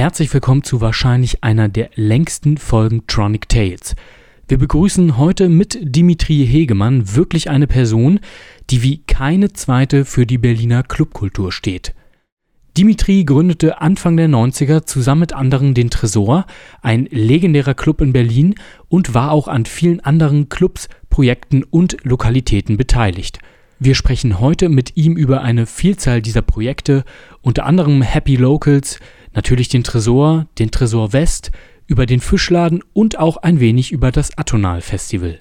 Herzlich willkommen zu wahrscheinlich einer der längsten Folgen Tronic Tales. Wir begrüßen heute mit Dimitri Hegemann wirklich eine Person, die wie keine zweite für die Berliner Clubkultur steht. Dimitri gründete Anfang der 90er zusammen mit anderen den Tresor, ein legendärer Club in Berlin, und war auch an vielen anderen Clubs, Projekten und Lokalitäten beteiligt. Wir sprechen heute mit ihm über eine Vielzahl dieser Projekte, unter anderem Happy Locals, natürlich den Tresor, den Tresor West, über den Fischladen und auch ein wenig über das Atonal Festival.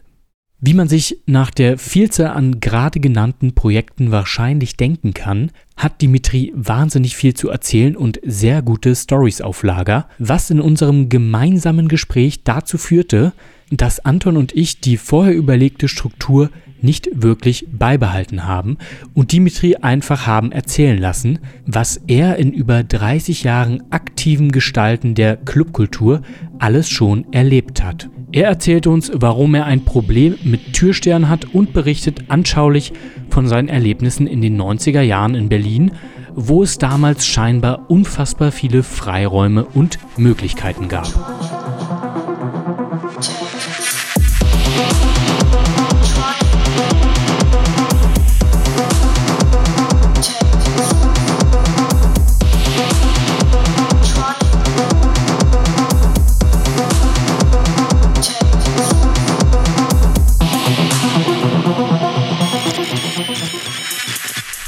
Wie man sich nach der Vielzahl an gerade genannten Projekten wahrscheinlich denken kann, hat Dimitri wahnsinnig viel zu erzählen und sehr gute Stories auf Lager, was in unserem gemeinsamen Gespräch dazu führte, dass Anton und ich die vorher überlegte Struktur nicht wirklich beibehalten haben und Dimitri einfach haben erzählen lassen, was er in über 30 Jahren aktiven Gestalten der Clubkultur alles schon erlebt hat. Er erzählt uns, warum er ein Problem mit Türstern hat und berichtet anschaulich von seinen Erlebnissen in den 90er Jahren in Berlin, wo es damals scheinbar unfassbar viele Freiräume und Möglichkeiten gab.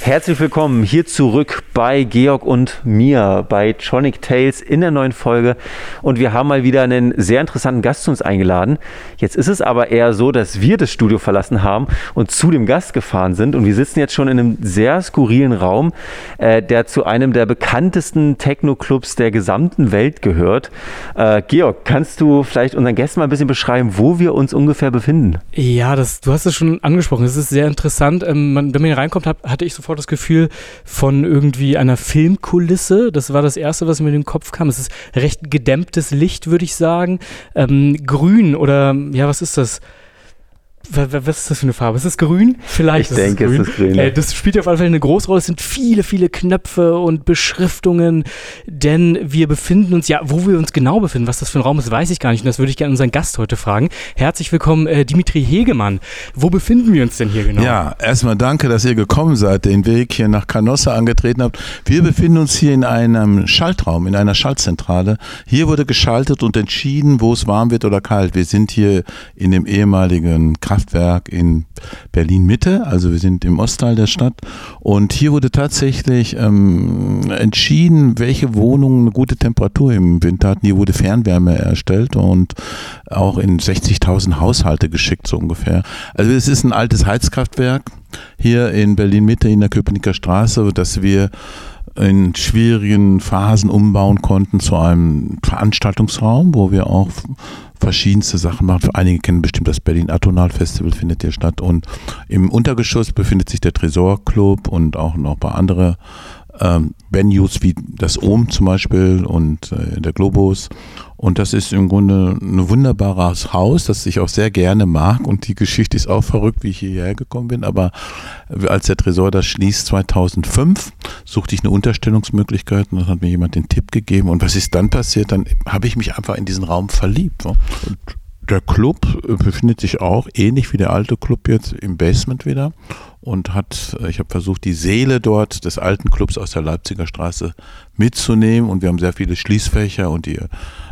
Herzlich willkommen hier zurück bei Georg und mir bei Tronic Tales in der neuen Folge. Und wir haben mal wieder einen sehr interessanten Gast zu uns eingeladen. Jetzt ist es aber eher so, dass wir das Studio verlassen haben und zu dem Gast gefahren sind. Und wir sitzen jetzt schon in einem sehr skurrilen Raum, äh, der zu einem der bekanntesten Techno-Clubs der gesamten Welt gehört. Äh, Georg, kannst du vielleicht unseren Gästen mal ein bisschen beschreiben, wo wir uns ungefähr befinden? Ja, das, du hast es schon angesprochen. Es ist sehr interessant. Ähm, man, wenn man hier reinkommt, hat, hatte ich sofort das Gefühl von irgendwie einer Filmkulisse. Das war das Erste, was mir in den Kopf kam. Es ist recht gedämmtes Licht, würde ich sagen. Ähm, grün oder, ja, was ist das? Was ist das für eine Farbe? Ist es grün? Vielleicht ich ist denke, es grün. Es ist grün äh, das spielt auf jeden Fall eine große Rolle. Es sind viele, viele Knöpfe und Beschriftungen, denn wir befinden uns, ja, wo wir uns genau befinden, was das für ein Raum ist, weiß ich gar nicht. Und das würde ich gerne unseren Gast heute fragen. Herzlich willkommen, äh, Dimitri Hegemann. Wo befinden wir uns denn hier genau? Ja, erstmal danke, dass ihr gekommen seid, den Weg hier nach Canossa angetreten habt. Wir befinden uns hier in einem Schaltraum, in einer Schaltzentrale. Hier wurde geschaltet und entschieden, wo es warm wird oder kalt. Wir sind hier in dem ehemaligen Kraft Kraftwerk in Berlin Mitte, also wir sind im Ostteil der Stadt. Und hier wurde tatsächlich ähm, entschieden, welche Wohnungen eine gute Temperatur im Winter hatten. Hier wurde Fernwärme erstellt und auch in 60.000 Haushalte geschickt, so ungefähr. Also es ist ein altes Heizkraftwerk hier in Berlin Mitte in der Köpenicker Straße, dass wir in schwierigen Phasen umbauen konnten zu einem Veranstaltungsraum, wo wir auch verschiedenste Sachen machen. Einige kennen bestimmt das Berlin Atonal Festival findet hier statt und im Untergeschoss befindet sich der Tresor Club und auch noch ein paar andere ähm, Venues wie das OM zum Beispiel und äh, der Globus. Und das ist im Grunde ein wunderbares Haus, das ich auch sehr gerne mag. Und die Geschichte ist auch verrückt, wie ich hierher gekommen bin. Aber als der Tresor das schließt 2005, suchte ich eine Unterstellungsmöglichkeit und dann hat mir jemand den Tipp gegeben. Und was ist dann passiert? Dann habe ich mich einfach in diesen Raum verliebt. Und der Club befindet sich auch ähnlich wie der alte Club jetzt im Basement wieder und hat, ich habe versucht, die Seele dort des alten Clubs aus der Leipziger Straße mitzunehmen und wir haben sehr viele Schließfächer und die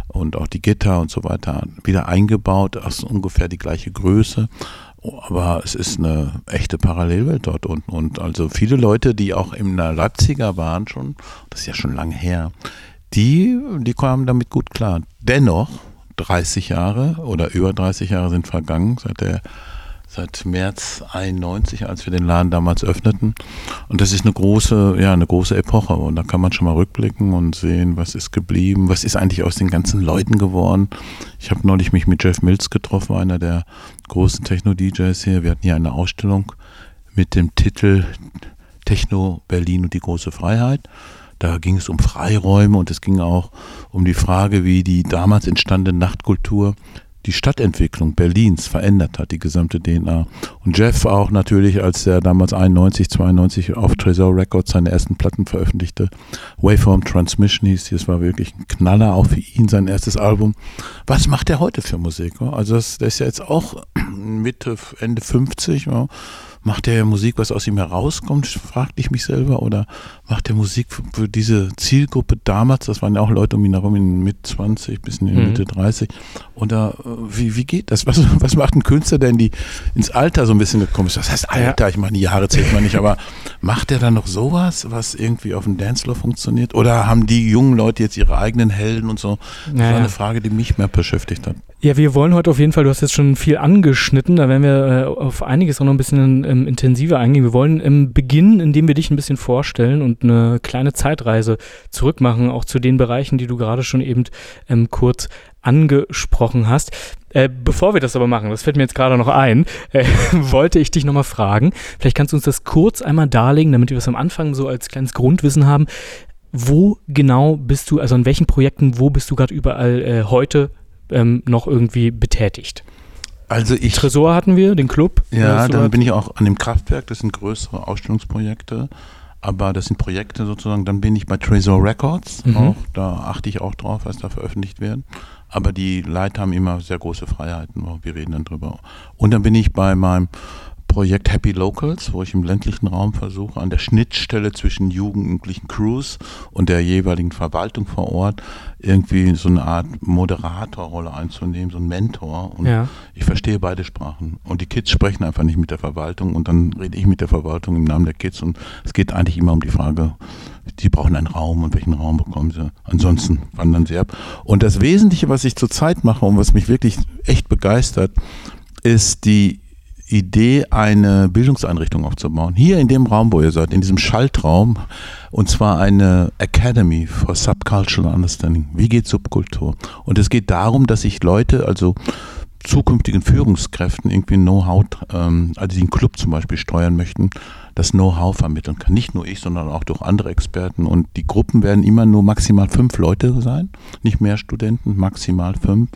und auch die Gitter und so weiter wieder eingebaut, aus ungefähr die gleiche Größe. Aber es ist eine echte Parallelwelt dort unten. Und also viele Leute, die auch in der Leipziger waren schon, das ist ja schon lange her, die, die kamen damit gut klar. Dennoch, 30 Jahre oder über 30 Jahre sind vergangen, seit der seit März 91, als wir den Laden damals öffneten. Und das ist eine große, ja, eine große Epoche. Und da kann man schon mal rückblicken und sehen, was ist geblieben, was ist eigentlich aus den ganzen Leuten geworden. Ich habe neulich mich mit Jeff Mills getroffen, einer der großen Techno-DJs hier. Wir hatten hier eine Ausstellung mit dem Titel Techno Berlin und die große Freiheit. Da ging es um Freiräume und es ging auch um die Frage, wie die damals entstandene Nachtkultur die Stadtentwicklung Berlins verändert hat, die gesamte DNA. Und Jeff auch natürlich, als er damals 91, 92 auf Tresor Records seine ersten Platten veröffentlichte, Waveform Transmission hieß, das war wirklich ein Knaller, auch für ihn sein erstes Album. Was macht er heute für Musik? Also das, das ist ja jetzt auch Mitte, Ende 50, ja macht er Musik, was aus ihm herauskommt, fragte ich mich selber, oder macht er Musik für, diese Zielgruppe damals, das waren ja auch Leute um ihn herum in Mitte 20 bis in die mhm. Mitte 30, oder äh, wie, wie geht das? Was, was macht ein Künstler, der in die, ins Alter so ein bisschen gekommen ist? Das heißt Alter, ich meine, die Jahre zählt man nicht, aber macht er dann noch sowas, was irgendwie auf dem Dancefloor funktioniert? Oder haben die jungen Leute jetzt ihre eigenen Helden und so? Das naja. war eine Frage, die mich mehr beschäftigt hat. Ja, wir wollen heute auf jeden Fall, du hast jetzt schon viel angeschnitten, da werden wir äh, auf einiges auch noch ein bisschen ähm, intensiver eingehen. Wir wollen im Beginn, indem wir dich ein bisschen vorstellen und eine kleine Zeitreise zurückmachen, auch zu den Bereichen, die du gerade schon eben ähm, kurz angesprochen hast. Äh, bevor wir das aber machen, das fällt mir jetzt gerade noch ein, äh, wollte ich dich nochmal fragen, vielleicht kannst du uns das kurz einmal darlegen, damit wir es am Anfang so als kleines Grundwissen haben. Wo genau bist du, also in welchen Projekten, wo bist du gerade überall äh, heute ähm, noch irgendwie betätigt? Also ich. Tresor hatten wir, den Club. Ja, dann bin ich auch an dem Kraftwerk, das sind größere Ausstellungsprojekte. Aber das sind Projekte sozusagen, dann bin ich bei Tresor Records, mhm. auch, da achte ich auch drauf, was da veröffentlicht wird. Aber die Leiter haben immer sehr große Freiheiten, wir reden dann drüber. Und dann bin ich bei meinem Projekt Happy Locals, wo ich im ländlichen Raum versuche, an der Schnittstelle zwischen jugendlichen Crews und der jeweiligen Verwaltung vor Ort irgendwie so eine Art Moderatorrolle einzunehmen, so ein Mentor. Und ja. ich verstehe beide Sprachen. Und die Kids sprechen einfach nicht mit der Verwaltung und dann rede ich mit der Verwaltung im Namen der Kids und es geht eigentlich immer um die Frage, die brauchen einen Raum und welchen Raum bekommen sie. Ansonsten wandern sie ab. Und das Wesentliche, was ich zurzeit mache und was mich wirklich echt begeistert, ist die Idee, eine Bildungseinrichtung aufzubauen. Hier in dem Raum, wo ihr seid, in diesem Schaltraum, und zwar eine Academy for Subcultural Understanding. Wie geht Subkultur? Und es geht darum, dass sich Leute, also zukünftigen Führungskräften irgendwie Know-how, ähm, also einen Club zum Beispiel steuern möchten, das Know-how vermitteln kann. Nicht nur ich, sondern auch durch andere Experten. Und die Gruppen werden immer nur maximal fünf Leute sein, nicht mehr Studenten, maximal fünf.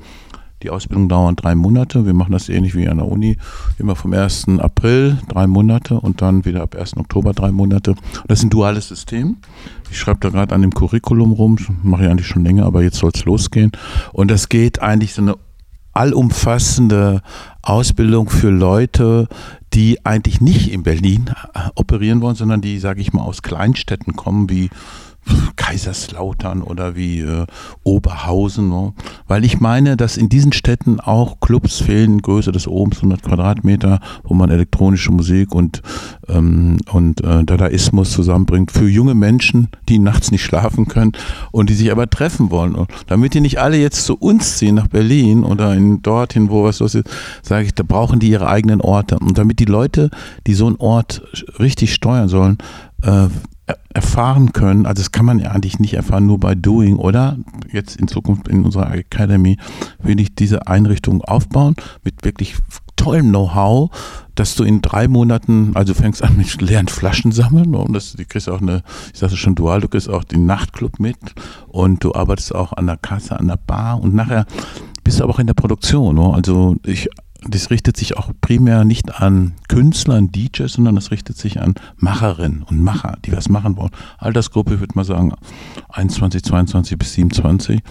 Die Ausbildung dauert drei Monate. Wir machen das ähnlich wie an der Uni. Immer vom 1. April drei Monate und dann wieder ab 1. Oktober drei Monate. Das ist ein duales System. Ich schreibe da gerade an dem Curriculum rum. Mache ich eigentlich schon länger, aber jetzt soll es losgehen. Und das geht eigentlich so eine allumfassende Ausbildung für Leute, die eigentlich nicht in Berlin operieren wollen, sondern die, sage ich mal, aus Kleinstädten kommen, wie Kaiserslautern oder wie äh, Oberhausen, ne? weil ich meine, dass in diesen Städten auch Clubs fehlen, Größe des Ohms, 100 Quadratmeter, wo man elektronische Musik und, ähm, und äh, Dadaismus zusammenbringt für junge Menschen, die nachts nicht schlafen können und die sich aber treffen wollen. Und damit die nicht alle jetzt zu uns ziehen nach Berlin oder in dorthin, wo was los ist, sage ich, da brauchen die ihre eigenen Orte. Und damit die Leute, die so einen Ort richtig steuern sollen, äh, erfahren können, also das kann man ja eigentlich nicht erfahren, nur bei Doing, oder? Jetzt in Zukunft in unserer Academy will ich diese Einrichtung aufbauen mit wirklich tollem Know-how, dass du in drei Monaten, also fängst an mit leeren Flaschen sammeln und das, du kriegst auch eine, ich sagte schon dual, du kriegst auch den Nachtclub mit und du arbeitest auch an der Kasse, an der Bar und nachher bist du aber auch in der Produktion. Ne? Also ich das richtet sich auch primär nicht an Künstler, an DJs, sondern es richtet sich an Macherinnen und Macher, die was machen wollen. Altersgruppe, würde man sagen, 21, 22 bis 27.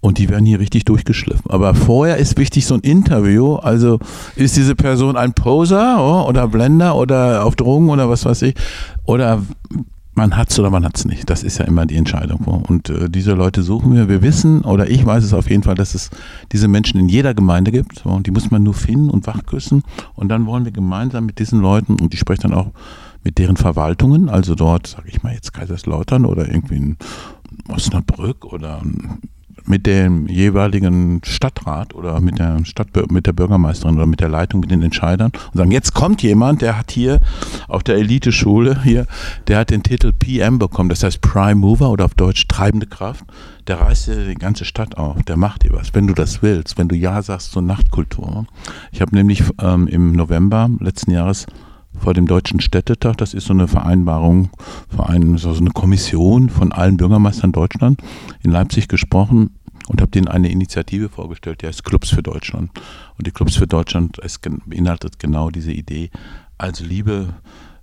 Und die werden hier richtig durchgeschliffen. Aber vorher ist wichtig so ein Interview. Also ist diese Person ein Poser oh, oder Blender oder auf Drogen oder was weiß ich. Oder man hat es oder man hat es nicht. Das ist ja immer die Entscheidung. Und äh, diese Leute suchen wir. Wir wissen, oder ich weiß es auf jeden Fall, dass es diese Menschen in jeder Gemeinde gibt. Und die muss man nur finden und wachküssen. Und dann wollen wir gemeinsam mit diesen Leuten, und ich spreche dann auch mit deren Verwaltungen, also dort, sage ich mal jetzt Kaiserslautern oder irgendwie in Osnabrück oder mit dem jeweiligen Stadtrat oder mit der Stadt, mit der Bürgermeisterin oder mit der Leitung, mit den Entscheidern und sagen, jetzt kommt jemand, der hat hier auf der Elite-Schule hier, der hat den Titel PM bekommen, das heißt Prime Mover oder auf Deutsch treibende Kraft. Der reißt dir die ganze Stadt auf, der macht dir was, wenn du das willst, wenn du Ja sagst zur Nachtkultur. Ich habe nämlich ähm, im November letzten Jahres vor dem Deutschen Städtetag. Das ist so eine Vereinbarung, Verein, so eine Kommission von allen Bürgermeistern Deutschland in Leipzig gesprochen. Und habe denen eine Initiative vorgestellt, die heißt Clubs für Deutschland. Und die Clubs für Deutschland es beinhaltet genau diese Idee. Also liebe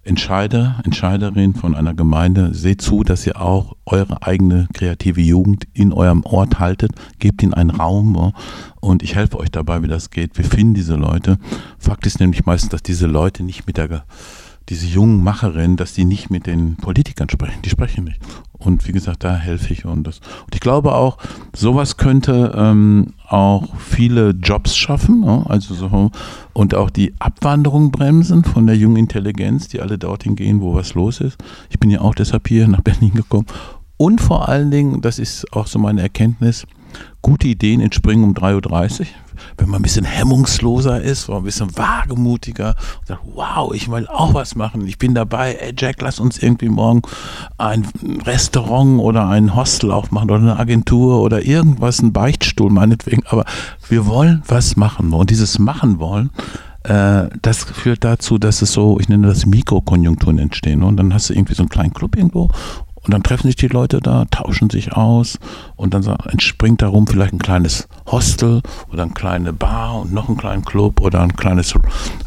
Entscheider, Entscheiderin von einer Gemeinde, seht zu, dass ihr auch eure eigene kreative Jugend in eurem Ort haltet, gebt ihnen einen Raum und ich helfe euch dabei, wie das geht. Wir finden diese Leute. Fakt ist nämlich meistens, dass diese Leute nicht mit der diese jungen Macherinnen, dass die nicht mit den Politikern sprechen. Die sprechen nicht. Und wie gesagt, da helfe ich und das. Und ich glaube auch, sowas könnte ähm, auch viele Jobs schaffen, ja? also so und auch die Abwanderung bremsen von der jungen Intelligenz, die alle dorthin gehen, wo was los ist. Ich bin ja auch deshalb hier nach Berlin gekommen. Und vor allen Dingen, das ist auch so meine Erkenntnis, gute Ideen entspringen um 3.30 Uhr. Wenn man ein bisschen hemmungsloser ist, ein bisschen wagemutiger und sagt, wow, ich will auch was machen, ich bin dabei, ey Jack, lass uns irgendwie morgen ein Restaurant oder ein Hostel aufmachen oder eine Agentur oder irgendwas, ein Beichtstuhl meinetwegen, aber wir wollen was machen und dieses machen wollen, äh, das führt dazu, dass es so, ich nenne das Mikrokonjunkturen entstehen. Und dann hast du irgendwie so einen kleinen Club irgendwo und dann treffen sich die Leute da, tauschen sich aus und dann entspringt darum vielleicht ein kleines Hostel oder eine kleine Bar und noch einen kleinen Club oder ein kleines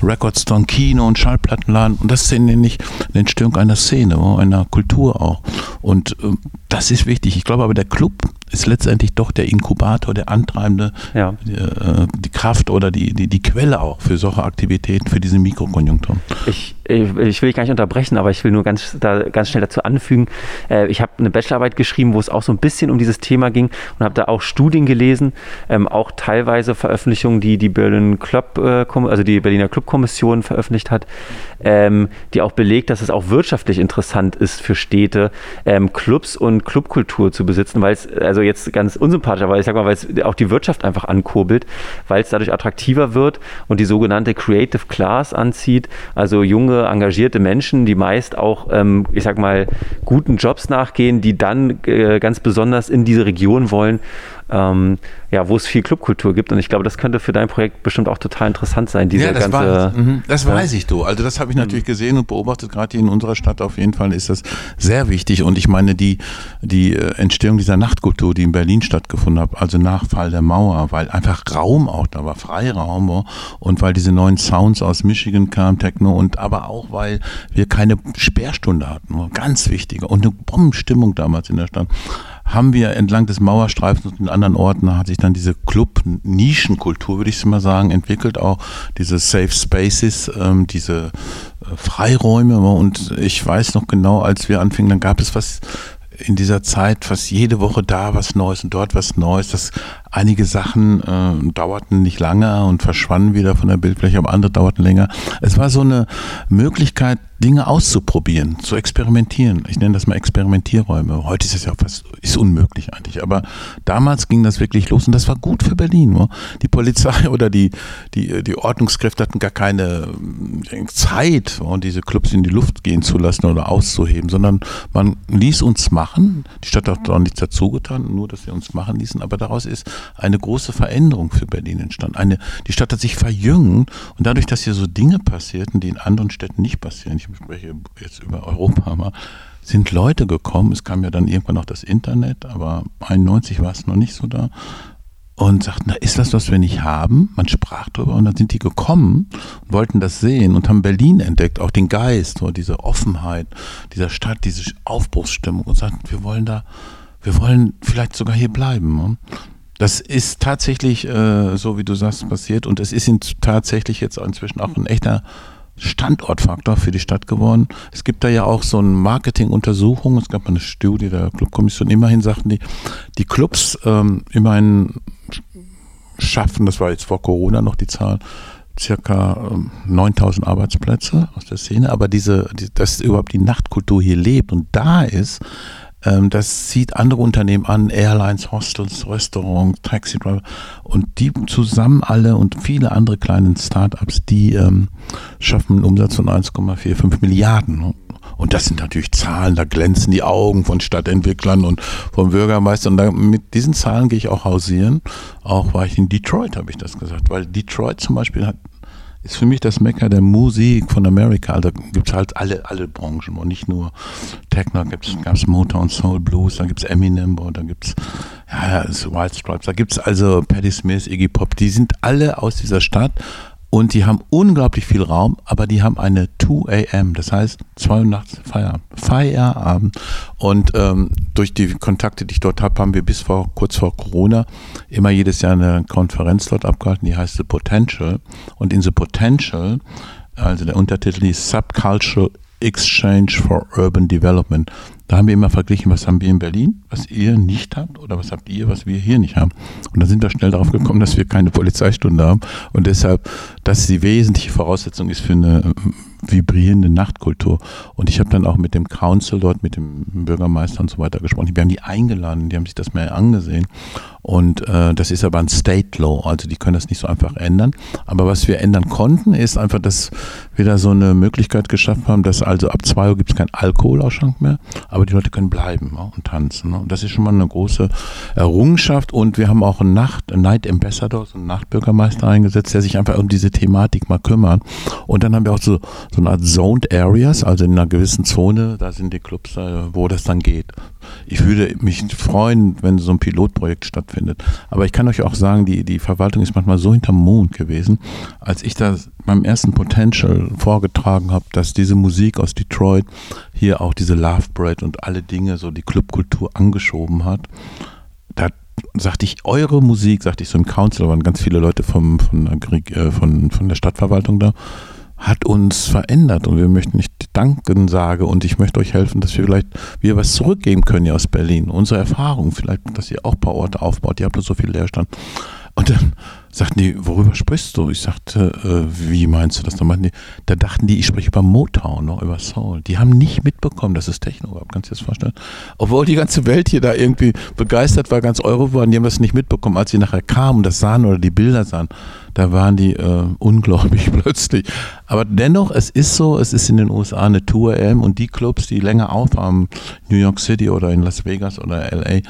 Recordstore, Kino und Schallplattenladen. Und das ist nämlich eine Entstehung einer Szene, einer Kultur auch. Und äh, das ist wichtig. Ich glaube aber, der Club ist letztendlich doch der Inkubator, der Antreibende, ja. die, äh, die, Kraft oder die, die, die Quelle auch für solche Aktivitäten, für diese Mikrokonjunktur. Ich, ich, ich will dich gar nicht unterbrechen, aber ich will nur ganz, da, ganz schnell dazu anfügen. Äh, ich habe eine Bachelorarbeit geschrieben, wo es auch so ein bisschen um dieses Thema ging und habe da auch Studien gelesen, ähm, auch teilweise Veröffentlichungen, die die Berlin Club, äh, also die Berliner Clubkommission veröffentlicht hat, ähm, die auch belegt, dass es auch wirtschaftlich interessant ist für Städte, ähm, Clubs und Clubkultur zu besitzen, weil es, also jetzt ganz unsympathisch, aber ich sag mal, weil es auch die Wirtschaft einfach ankurbelt, weil es dadurch attraktiver wird und die sogenannte Creative Class anzieht, also junge, engagierte Menschen, die meist auch, ähm, ich sag mal, guten Jobs nachgehen, die dann äh, ganz besonders in diese Region wollen ähm, ja, wo es viel Clubkultur gibt. Und ich glaube, das könnte für dein Projekt bestimmt auch total interessant sein. Diese ja, das, ganze, war, mhm, das ja. weiß ich du. Also das habe ich natürlich mhm. gesehen und beobachtet. Gerade hier in unserer Stadt auf jeden Fall ist das sehr wichtig. Und ich meine, die, die äh, Entstehung dieser Nachtkultur, die in Berlin stattgefunden hat, also nach Fall der Mauer, weil einfach Raum auch da war, Freiraum und weil diese neuen Sounds aus Michigan kamen, Techno und aber auch, weil wir keine Sperrstunde hatten. Ganz wichtig. Und eine Bombenstimmung damals in der Stadt haben wir entlang des Mauerstreifens und in anderen Orten hat sich dann diese Club-Nischenkultur, würde ich mal sagen, entwickelt. Auch diese Safe Spaces, ähm, diese äh, Freiräume. Und ich weiß noch genau, als wir anfingen, dann gab es was in dieser Zeit fast jede Woche da was Neues und dort was Neues. Das einige Sachen äh, dauerten nicht lange und verschwanden wieder von der Bildfläche, aber andere dauerten länger. Es war so eine Möglichkeit, Dinge auszuprobieren, zu experimentieren. Ich nenne das mal Experimentierräume. Heute ist es ja fast ist unmöglich eigentlich, aber damals ging das wirklich los und das war gut für Berlin. Die Polizei oder die, die, die Ordnungskräfte hatten gar keine äh, Zeit, wo, diese Clubs in die Luft gehen zu lassen oder auszuheben, sondern man ließ uns machen. Die Stadt hat auch nichts dazu getan, nur dass sie uns machen ließen, aber daraus ist eine große Veränderung für Berlin entstanden. Eine, die Stadt hat sich verjüngt und dadurch, dass hier so Dinge passierten, die in anderen Städten nicht passieren, ich spreche jetzt über Europa mal, sind Leute gekommen. Es kam ja dann irgendwann noch das Internet, aber 91 war es noch nicht so da. Und sagten, da ist das, was wir nicht haben. Man sprach darüber und dann sind die gekommen und wollten das sehen und haben Berlin entdeckt, auch den Geist, so diese Offenheit dieser Stadt, diese Aufbruchsstimmung und sagten, wir wollen da, wir wollen vielleicht sogar hier bleiben. Das ist tatsächlich, äh, so wie du sagst, passiert und es ist tatsächlich jetzt inzwischen auch ein echter Standortfaktor für die Stadt geworden. Es gibt da ja auch so eine Marketinguntersuchung. Es gab mal eine Studie der Clubkommission. Immerhin sagten die, die Clubs ähm, immerhin schaffen, das war jetzt vor Corona noch die Zahl, circa ähm, 9000 Arbeitsplätze aus der Szene. Aber diese, die, dass überhaupt die Nachtkultur hier lebt und da ist, ähm, das zieht andere Unternehmen an, Airlines, Hostels, Restaurants, Taxidriver und die zusammen alle und viele andere kleine Startups, die ähm, schaffen einen Umsatz von 1,45 Milliarden. Und das sind natürlich Zahlen, da glänzen die Augen von Stadtentwicklern und vom Bürgermeister. Und da, mit diesen Zahlen gehe ich auch hausieren. Auch war ich in Detroit, habe ich das gesagt, weil Detroit zum Beispiel hat ist für mich das Mecker der Musik von Amerika. Also gibt es halt alle, alle Branchen und nicht nur Techno, gab es Motown, Soul, Blues, da gibt es Eminem, da gibt es ja, Wild Stripes, da gibt es also Patti Smith, Iggy Pop, die sind alle aus dieser Stadt und die haben unglaublich viel Raum, aber die haben eine 2 a.m., das heißt 2 Uhr nachts Feierabend. Feierabend. Und ähm, durch die Kontakte, die ich dort habe, haben wir bis vor kurz vor Corona immer jedes Jahr eine Konferenz dort abgehalten, die heißt The Potential. Und in The Potential, also der Untertitel ist Subcultural Exchange for Urban Development. Da haben wir immer verglichen, was haben wir in Berlin, was ihr nicht habt, oder was habt ihr, was wir hier nicht haben. Und da sind wir schnell darauf gekommen, dass wir keine Polizeistunde haben und deshalb, dass die wesentliche Voraussetzung ist für eine vibrierende Nachtkultur. Und ich habe dann auch mit dem Council dort, mit dem Bürgermeister und so weiter gesprochen. Wir haben die eingeladen, die haben sich das mehr angesehen. Und äh, das ist aber ein State Law, also die können das nicht so einfach ändern. Aber was wir ändern konnten, ist einfach, dass wir da so eine Möglichkeit geschaffen haben, dass also ab 2 Uhr gibt es keinen Alkoholausschank mehr, aber die Leute können bleiben ja, und tanzen. Ne? Und das ist schon mal eine große Errungenschaft. Und wir haben auch einen Nacht, Night Ambassador, so einen Nachtbürgermeister eingesetzt, der sich einfach um diese Thematik mal kümmert. Und dann haben wir auch so, so eine Art Zoned Areas, also in einer gewissen Zone, da sind die Clubs, wo das dann geht. Ich würde mich freuen, wenn so ein Pilotprojekt stattfindet. Aber ich kann euch auch sagen, die, die Verwaltung ist manchmal so hinterm Mond gewesen, als ich da beim ersten Potential vorgetragen habe, dass diese Musik aus Detroit hier auch diese Love Bread und alle Dinge, so die Clubkultur angeschoben hat. Da sagte ich, eure Musik, sagte ich so im Council, waren ganz viele Leute vom, von, äh, von, von der Stadtverwaltung da hat uns verändert und wir möchten nicht Danken sagen und ich möchte euch helfen, dass wir vielleicht wir was zurückgeben können hier aus Berlin. Unsere Erfahrung, vielleicht, dass ihr auch ein paar Orte aufbaut. Ihr habt so viel Leerstand. Und dann sagten die, worüber sprichst du? Ich sagte, äh, wie meinst du das? Meinten die, da dachten die, ich spreche über Motown, noch über Soul. Die haben nicht mitbekommen, dass es Techno gab. Kannst du dir das vorstellen? Obwohl die ganze Welt hier da irgendwie begeistert war, ganz Euro waren, die haben das nicht mitbekommen. Als sie nachher kamen und das sahen oder die Bilder sahen, da waren die äh, unglaublich plötzlich. Aber dennoch, es ist so, es ist in den USA eine Tour M und die Clubs, die länger aufhaben, New York City oder in Las Vegas oder LA,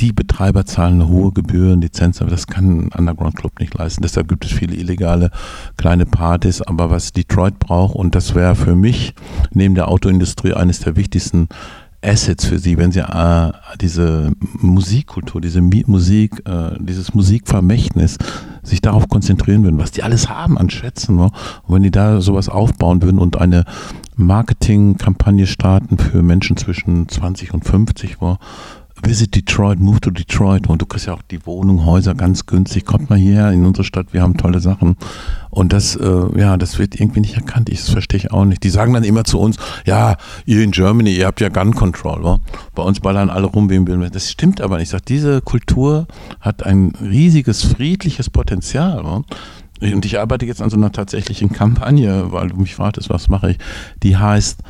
die Betreiber zahlen eine hohe Gebühren, Lizenz, aber das kann ein Underground Club nicht leisten. Deshalb gibt es viele illegale kleine Partys. Aber was Detroit braucht, und das wäre für mich neben der Autoindustrie eines der wichtigsten Assets für sie, wenn sie äh, diese Musikkultur, diese Musik, äh, dieses Musikvermächtnis sich darauf konzentrieren würden, was die alles haben an Schätzen. Ne? Und wenn die da sowas aufbauen würden und eine Marketingkampagne starten für Menschen zwischen 20 und 50, wo Visit Detroit, move to Detroit und du kriegst ja auch die Wohnung, Häuser ganz günstig. Kommt mal hierher in unsere Stadt, wir haben tolle Sachen. Und das, äh, ja, das wird irgendwie nicht erkannt. Ich, das verstehe ich auch nicht. Die sagen dann immer zu uns, ja, ihr in Germany, ihr habt ja Gun Control. Wa? Bei uns ballern alle rum, wem will Das stimmt aber nicht. Ich sage, diese Kultur hat ein riesiges friedliches Potenzial. Wa? Und ich arbeite jetzt an so einer tatsächlichen Kampagne, weil du mich fragtest, was mache ich. Die heißt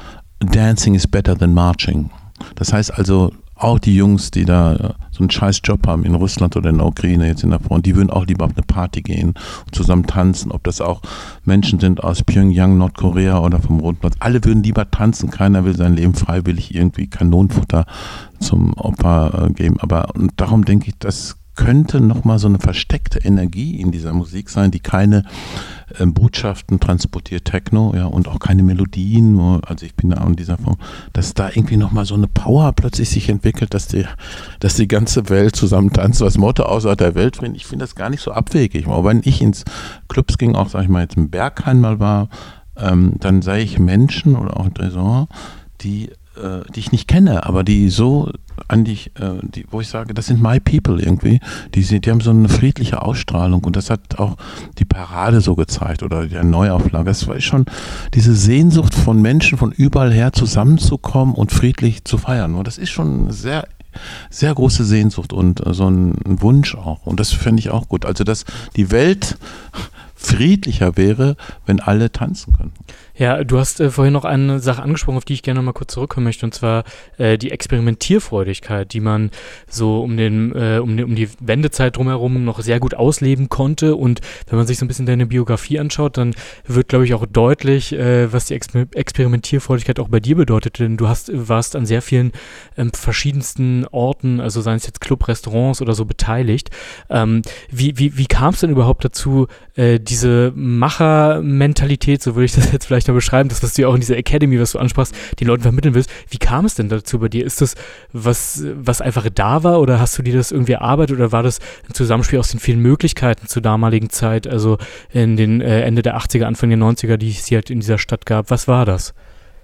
Dancing is better than marching. Das heißt also, auch die Jungs, die da äh, so einen scheiß Job haben in Russland oder in der Ukraine jetzt in der Front, die würden auch lieber auf eine Party gehen und zusammen tanzen. Ob das auch Menschen sind aus Pyongyang, Nordkorea oder vom Roten Platz. Alle würden lieber tanzen. Keiner will sein Leben freiwillig irgendwie Kanonenfutter zum Opfer äh, geben. Aber und darum denke ich, das könnte nochmal so eine versteckte Energie in dieser Musik sein, die keine äh, Botschaften transportiert, Techno, ja, und auch keine Melodien, wo, also ich bin da in dieser Form, dass da irgendwie nochmal so eine Power plötzlich sich entwickelt, dass die, dass die ganze Welt zusammen tanzt, was Motto außerhalb der Welt bringt. Ich finde das gar nicht so abwegig. Aber wenn ich ins Clubs ging, auch sag ich mal jetzt im Berghain mal war, ähm, dann sah ich Menschen oder auch Tresor, die äh, die ich nicht kenne, aber die so eigentlich, äh, die, wo ich sage, das sind my people irgendwie. Die, sind, die haben so eine friedliche Ausstrahlung und das hat auch die Parade so gezeigt oder die Neuauflage. Es war schon diese Sehnsucht von Menschen von überall her zusammenzukommen und friedlich zu feiern. Und das ist schon sehr sehr große Sehnsucht und äh, so ein Wunsch auch. Und das fände ich auch gut. Also, dass die Welt friedlicher wäre, wenn alle tanzen können. Ja, du hast äh, vorhin noch eine Sache angesprochen, auf die ich gerne mal kurz zurückkommen möchte, und zwar äh, die Experimentierfreudigkeit, die man so um, den, äh, um, um die Wendezeit drumherum noch sehr gut ausleben konnte. Und wenn man sich so ein bisschen deine Biografie anschaut, dann wird, glaube ich, auch deutlich, äh, was die Exper Experimentierfreudigkeit auch bei dir bedeutet. Denn du hast, warst an sehr vielen ähm, verschiedensten Orten, also seien es jetzt Club, Restaurants oder so, beteiligt. Ähm, wie wie, wie kam es denn überhaupt dazu, äh, diese Machermentalität, so würde ich das jetzt vielleicht vielleicht beschreiben, das, was du ja auch in dieser Academy, was du ansprachst, den Leuten vermitteln willst. Wie kam es denn dazu bei dir? Ist das was, was einfach da war oder hast du dir das irgendwie erarbeitet oder war das ein Zusammenspiel aus den vielen Möglichkeiten zur damaligen Zeit, also in den äh, Ende der 80er, Anfang der 90er, die es hier halt in dieser Stadt gab? Was war das?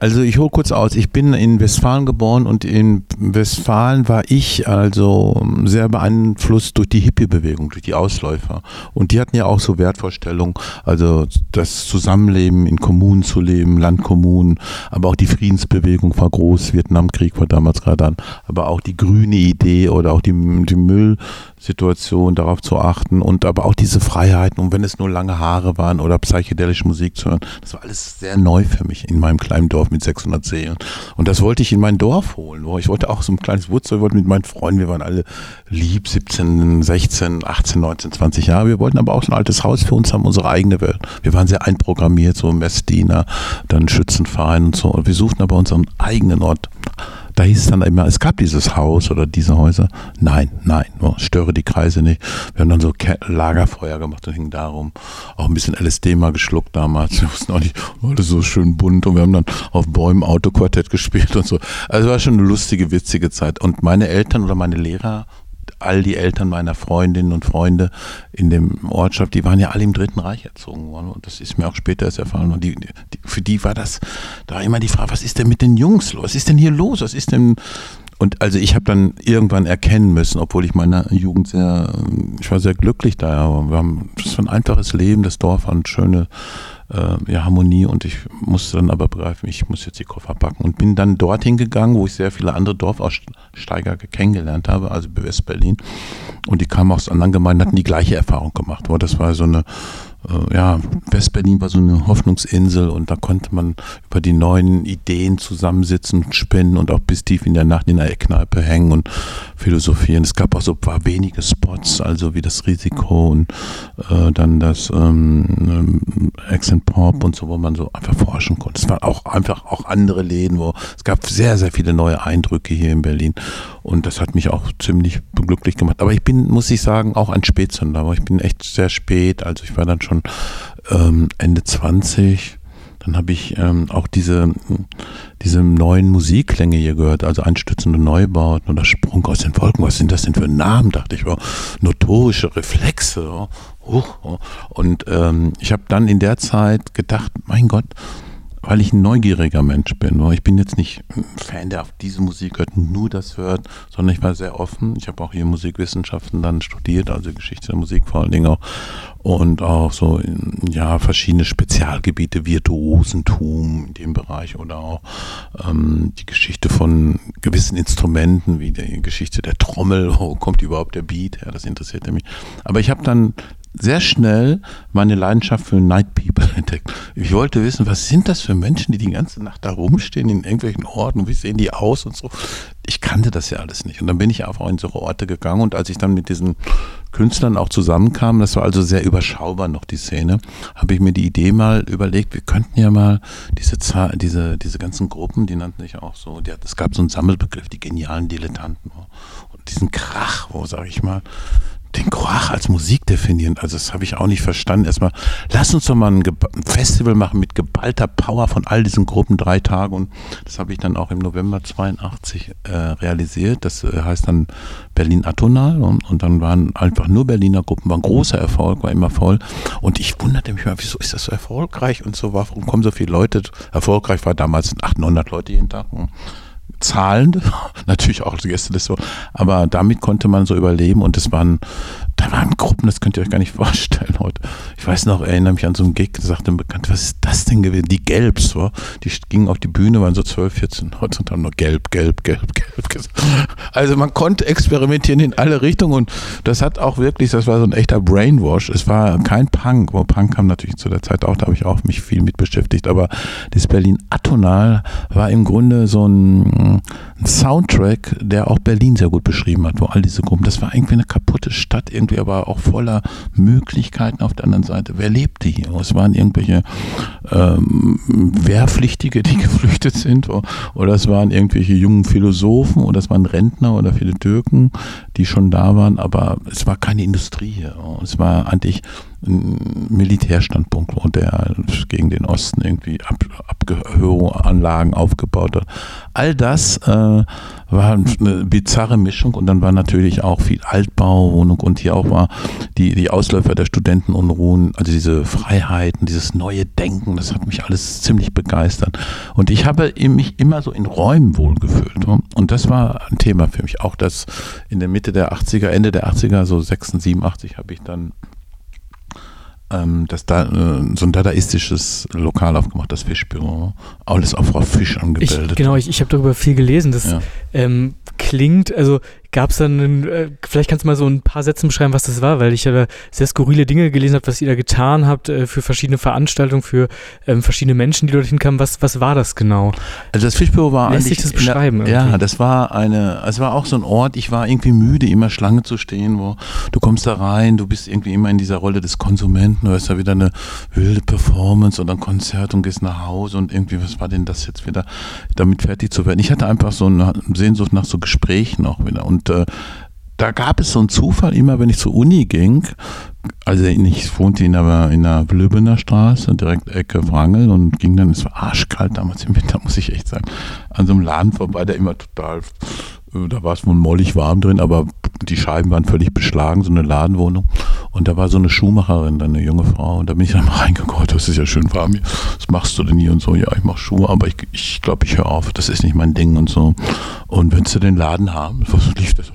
Also ich hole kurz aus. Ich bin in Westfalen geboren und in Westfalen war ich also sehr beeinflusst durch die Hippie-Bewegung, durch die Ausläufer. Und die hatten ja auch so Wertvorstellungen, also das Zusammenleben in Kommunen zu leben, Landkommunen, aber auch die Friedensbewegung war groß, Vietnamkrieg war damals gerade an, aber auch die grüne Idee oder auch die, die Müll Situation darauf zu achten und aber auch diese Freiheiten und wenn es nur lange Haare waren oder psychedelische Musik zu hören, das war alles sehr neu für mich in meinem kleinen Dorf mit 600 Seelen. Und das wollte ich in mein Dorf holen, ich wollte auch so ein kleines Woodstock, wollte mit meinen Freunden, wir waren alle lieb, 17, 16, 18, 19, 20 Jahre, wir wollten aber auch so ein altes Haus für uns haben, unsere eigene Welt. Wir waren sehr einprogrammiert, so Messdiener, dann Schützenverein und so. Und wir suchten aber unseren eigenen Ort da hieß es dann immer, es gab dieses Haus oder diese Häuser. Nein, nein, störe die Kreise nicht. Wir haben dann so Lagerfeuer gemacht und hingen darum. Auch ein bisschen LSD mal geschluckt damals. Wir wussten auch nicht, alles so schön bunt. Und wir haben dann auf Bäumen Autoquartett gespielt und so. Also war schon eine lustige, witzige Zeit. Und meine Eltern oder meine Lehrer all die Eltern meiner Freundinnen und Freunde in dem Ortschaft, die waren ja alle im Dritten Reich erzogen worden. Und das ist mir auch später erst erfahren. Und die, die, für die war das da immer die Frage, was ist denn mit den Jungs los? Was ist denn hier los? Was ist denn. Und also ich habe dann irgendwann erkennen müssen, obwohl ich meiner Jugend sehr, ich war sehr glücklich da. Wir haben, das war ein einfaches Leben, das Dorf hat schöne äh, ja, Harmonie und ich musste dann aber begreifen, ich muss jetzt die Koffer packen und bin dann dorthin gegangen, wo ich sehr viele andere Dorfaussteiger kennengelernt habe, also West-Berlin. Und die kamen aus anderen Gemeinden, hatten die gleiche Erfahrung gemacht. Das war so eine ja, Westberlin war so eine Hoffnungsinsel und da konnte man über die neuen Ideen zusammensitzen, spinnen und auch bis tief in der Nacht in der Eckkneipe hängen und philosophieren. Es gab auch so ein paar wenige Spots, also wie das Risiko und äh, dann das ähm, Accent Pop und so, wo man so einfach forschen konnte. Es waren auch einfach auch andere Läden, wo es gab sehr, sehr viele neue Eindrücke hier in Berlin und das hat mich auch ziemlich glücklich gemacht. Aber ich bin, muss ich sagen, auch ein Spätzünder. Aber ich bin echt sehr spät, also ich war dann schon ähm, Ende 20. Dann habe ich ähm, auch diese, diese neuen Musikklänge hier gehört, also einstützende Neubauten oder Sprung aus den Wolken. Was sind das denn für Namen? Dachte ich, oh, notorische Reflexe. Oh, oh. Und ähm, ich habe dann in der Zeit gedacht, mein Gott, weil ich ein neugieriger Mensch bin. Ich bin jetzt nicht ein Fan, der auf diese Musik hört, nur das hört, sondern ich war sehr offen. Ich habe auch hier Musikwissenschaften dann studiert, also Geschichte der Musik vor allen Dingen auch. Und auch so, ja, verschiedene Spezialgebiete, Virtuosentum in dem Bereich oder auch ähm, die Geschichte von gewissen Instrumenten, wie die Geschichte der Trommel, wo kommt überhaupt der Beat her, das interessierte mich. Aber ich habe dann sehr schnell meine Leidenschaft für Night People entdeckt. Ich wollte wissen, was sind das für Menschen, die die ganze Nacht da rumstehen in irgendwelchen Orten, wie sehen die aus und so. Ich kannte das ja alles nicht. Und dann bin ich einfach in solche Orte gegangen und als ich dann mit diesen Künstlern auch zusammenkam, das war also sehr überschaubar noch die Szene, habe ich mir die Idee mal überlegt, wir könnten ja mal diese, diese, diese ganzen Gruppen, die nannten sich auch so, es gab so einen Sammelbegriff, die genialen Dilettanten und diesen Krach, wo sage ich mal, den Krach als Musik definieren. Also das habe ich auch nicht verstanden. Erstmal, lass uns doch mal ein, ein, Festival machen mit geballter Power von all diesen Gruppen, drei Tage. Und das habe ich dann auch im November 82 äh, realisiert. Das äh, heißt dann Berlin Atonal. Und, und, dann waren einfach nur Berliner Gruppen, war ein großer Erfolg, war immer voll. Und ich wunderte mich mal, wieso ist das so erfolgreich und so, warum kommen so viele Leute? Erfolgreich war damals 800, 900 Leute jeden Tag. Und zahlend, natürlich auch die Gästeliste, aber damit konnte man so überleben und es waren, da waren Gruppen, das könnt ihr euch gar nicht vorstellen heute. Ich weiß noch, erinnere mich an so einen Gig, da sagte ein Bekannter, was ist das denn gewesen? Die Gelbs, so. die gingen auf die Bühne, waren so 12, 14 Leute und haben nur gelb, gelb, gelb, gelb gesagt. Also man konnte experimentieren in alle Richtungen und das hat auch wirklich, das war so ein echter Brainwash. Es war kein Punk, wo Punk kam natürlich zu der Zeit auch, da habe ich auch mich viel mit beschäftigt, aber das Berlin Atonal war im Grunde so ein Soundtrack, der auch Berlin sehr gut beschrieben hat, wo all diese Gruppen, das war irgendwie eine kaputte Stadt, irgendwie aber auch voller Möglichkeiten auf der anderen Seite. Wer lebte hier? Es waren irgendwelche ähm, Wehrpflichtige, die geflüchtet sind, oder es waren irgendwelche jungen Philosophen, oder es waren Rentner oder viele Türken, die schon da waren, aber es war keine Industrie hier. Es war eigentlich ein Militärstandpunkt, wo der gegen den Osten irgendwie Ab Abhöranlagen aufgebaut hat. All das äh, war eine bizarre Mischung und dann war natürlich auch viel Altbauwohnung und hier auch war die, die Ausläufer der Studentenunruhen, also diese Freiheiten, dieses neue Denken, das hat mich alles ziemlich begeistert. Und ich habe mich immer so in Räumen wohlgefühlt. Und das war ein Thema für mich. Auch das in der Mitte der 80er, Ende der 80er, so 86, 87 habe ich dann ähm, das da, äh, so ein dadaistisches Lokal aufgemacht, das Fischbüro. Alles auf Frau Fisch angebildet. Ich, genau, ich, ich habe darüber viel gelesen. Das ja. ähm, klingt, also gab es dann, einen, äh, vielleicht kannst du mal so ein paar Sätze beschreiben, was das war, weil ich ja sehr skurrile Dinge gelesen habe, was ihr da getan habt äh, für verschiedene Veranstaltungen, für ähm, verschiedene Menschen, die dorthin kamen. Was, was war das genau? Also das Fischbüro war Lässt sich das beschreiben? Der, ja, das war eine, es war auch so ein Ort, ich war irgendwie müde, immer Schlange zu stehen, wo du kommst da rein, du bist irgendwie immer in dieser Rolle des Konsumenten, du hast da wieder eine wilde Performance oder ein Konzert und gehst nach Hause und irgendwie, was war denn das jetzt wieder, damit fertig zu werden? Ich hatte einfach so eine Sehnsucht nach so Gesprächen auch wieder und äh, da gab es so einen Zufall, immer wenn ich zur Uni ging, also ich wohnte in der, in der Blöbener Straße, direkt Ecke Wrangel und ging dann, es war arschkalt damals im Winter, muss ich echt sagen, an so einem Laden vorbei, der immer total, äh, da war es wohl mollig warm drin, aber die Scheiben waren völlig beschlagen, so eine Ladenwohnung. Und da war so eine Schuhmacherin, dann eine junge Frau. Und da bin ich dann mal reingekommen, das ist ja schön warm hier. Machst du denn hier und so? Ja, ich mache Schuhe, aber ich glaube, ich, glaub, ich höre auf, das ist nicht mein Ding und so. Und wenn sie den Laden haben, was lief das?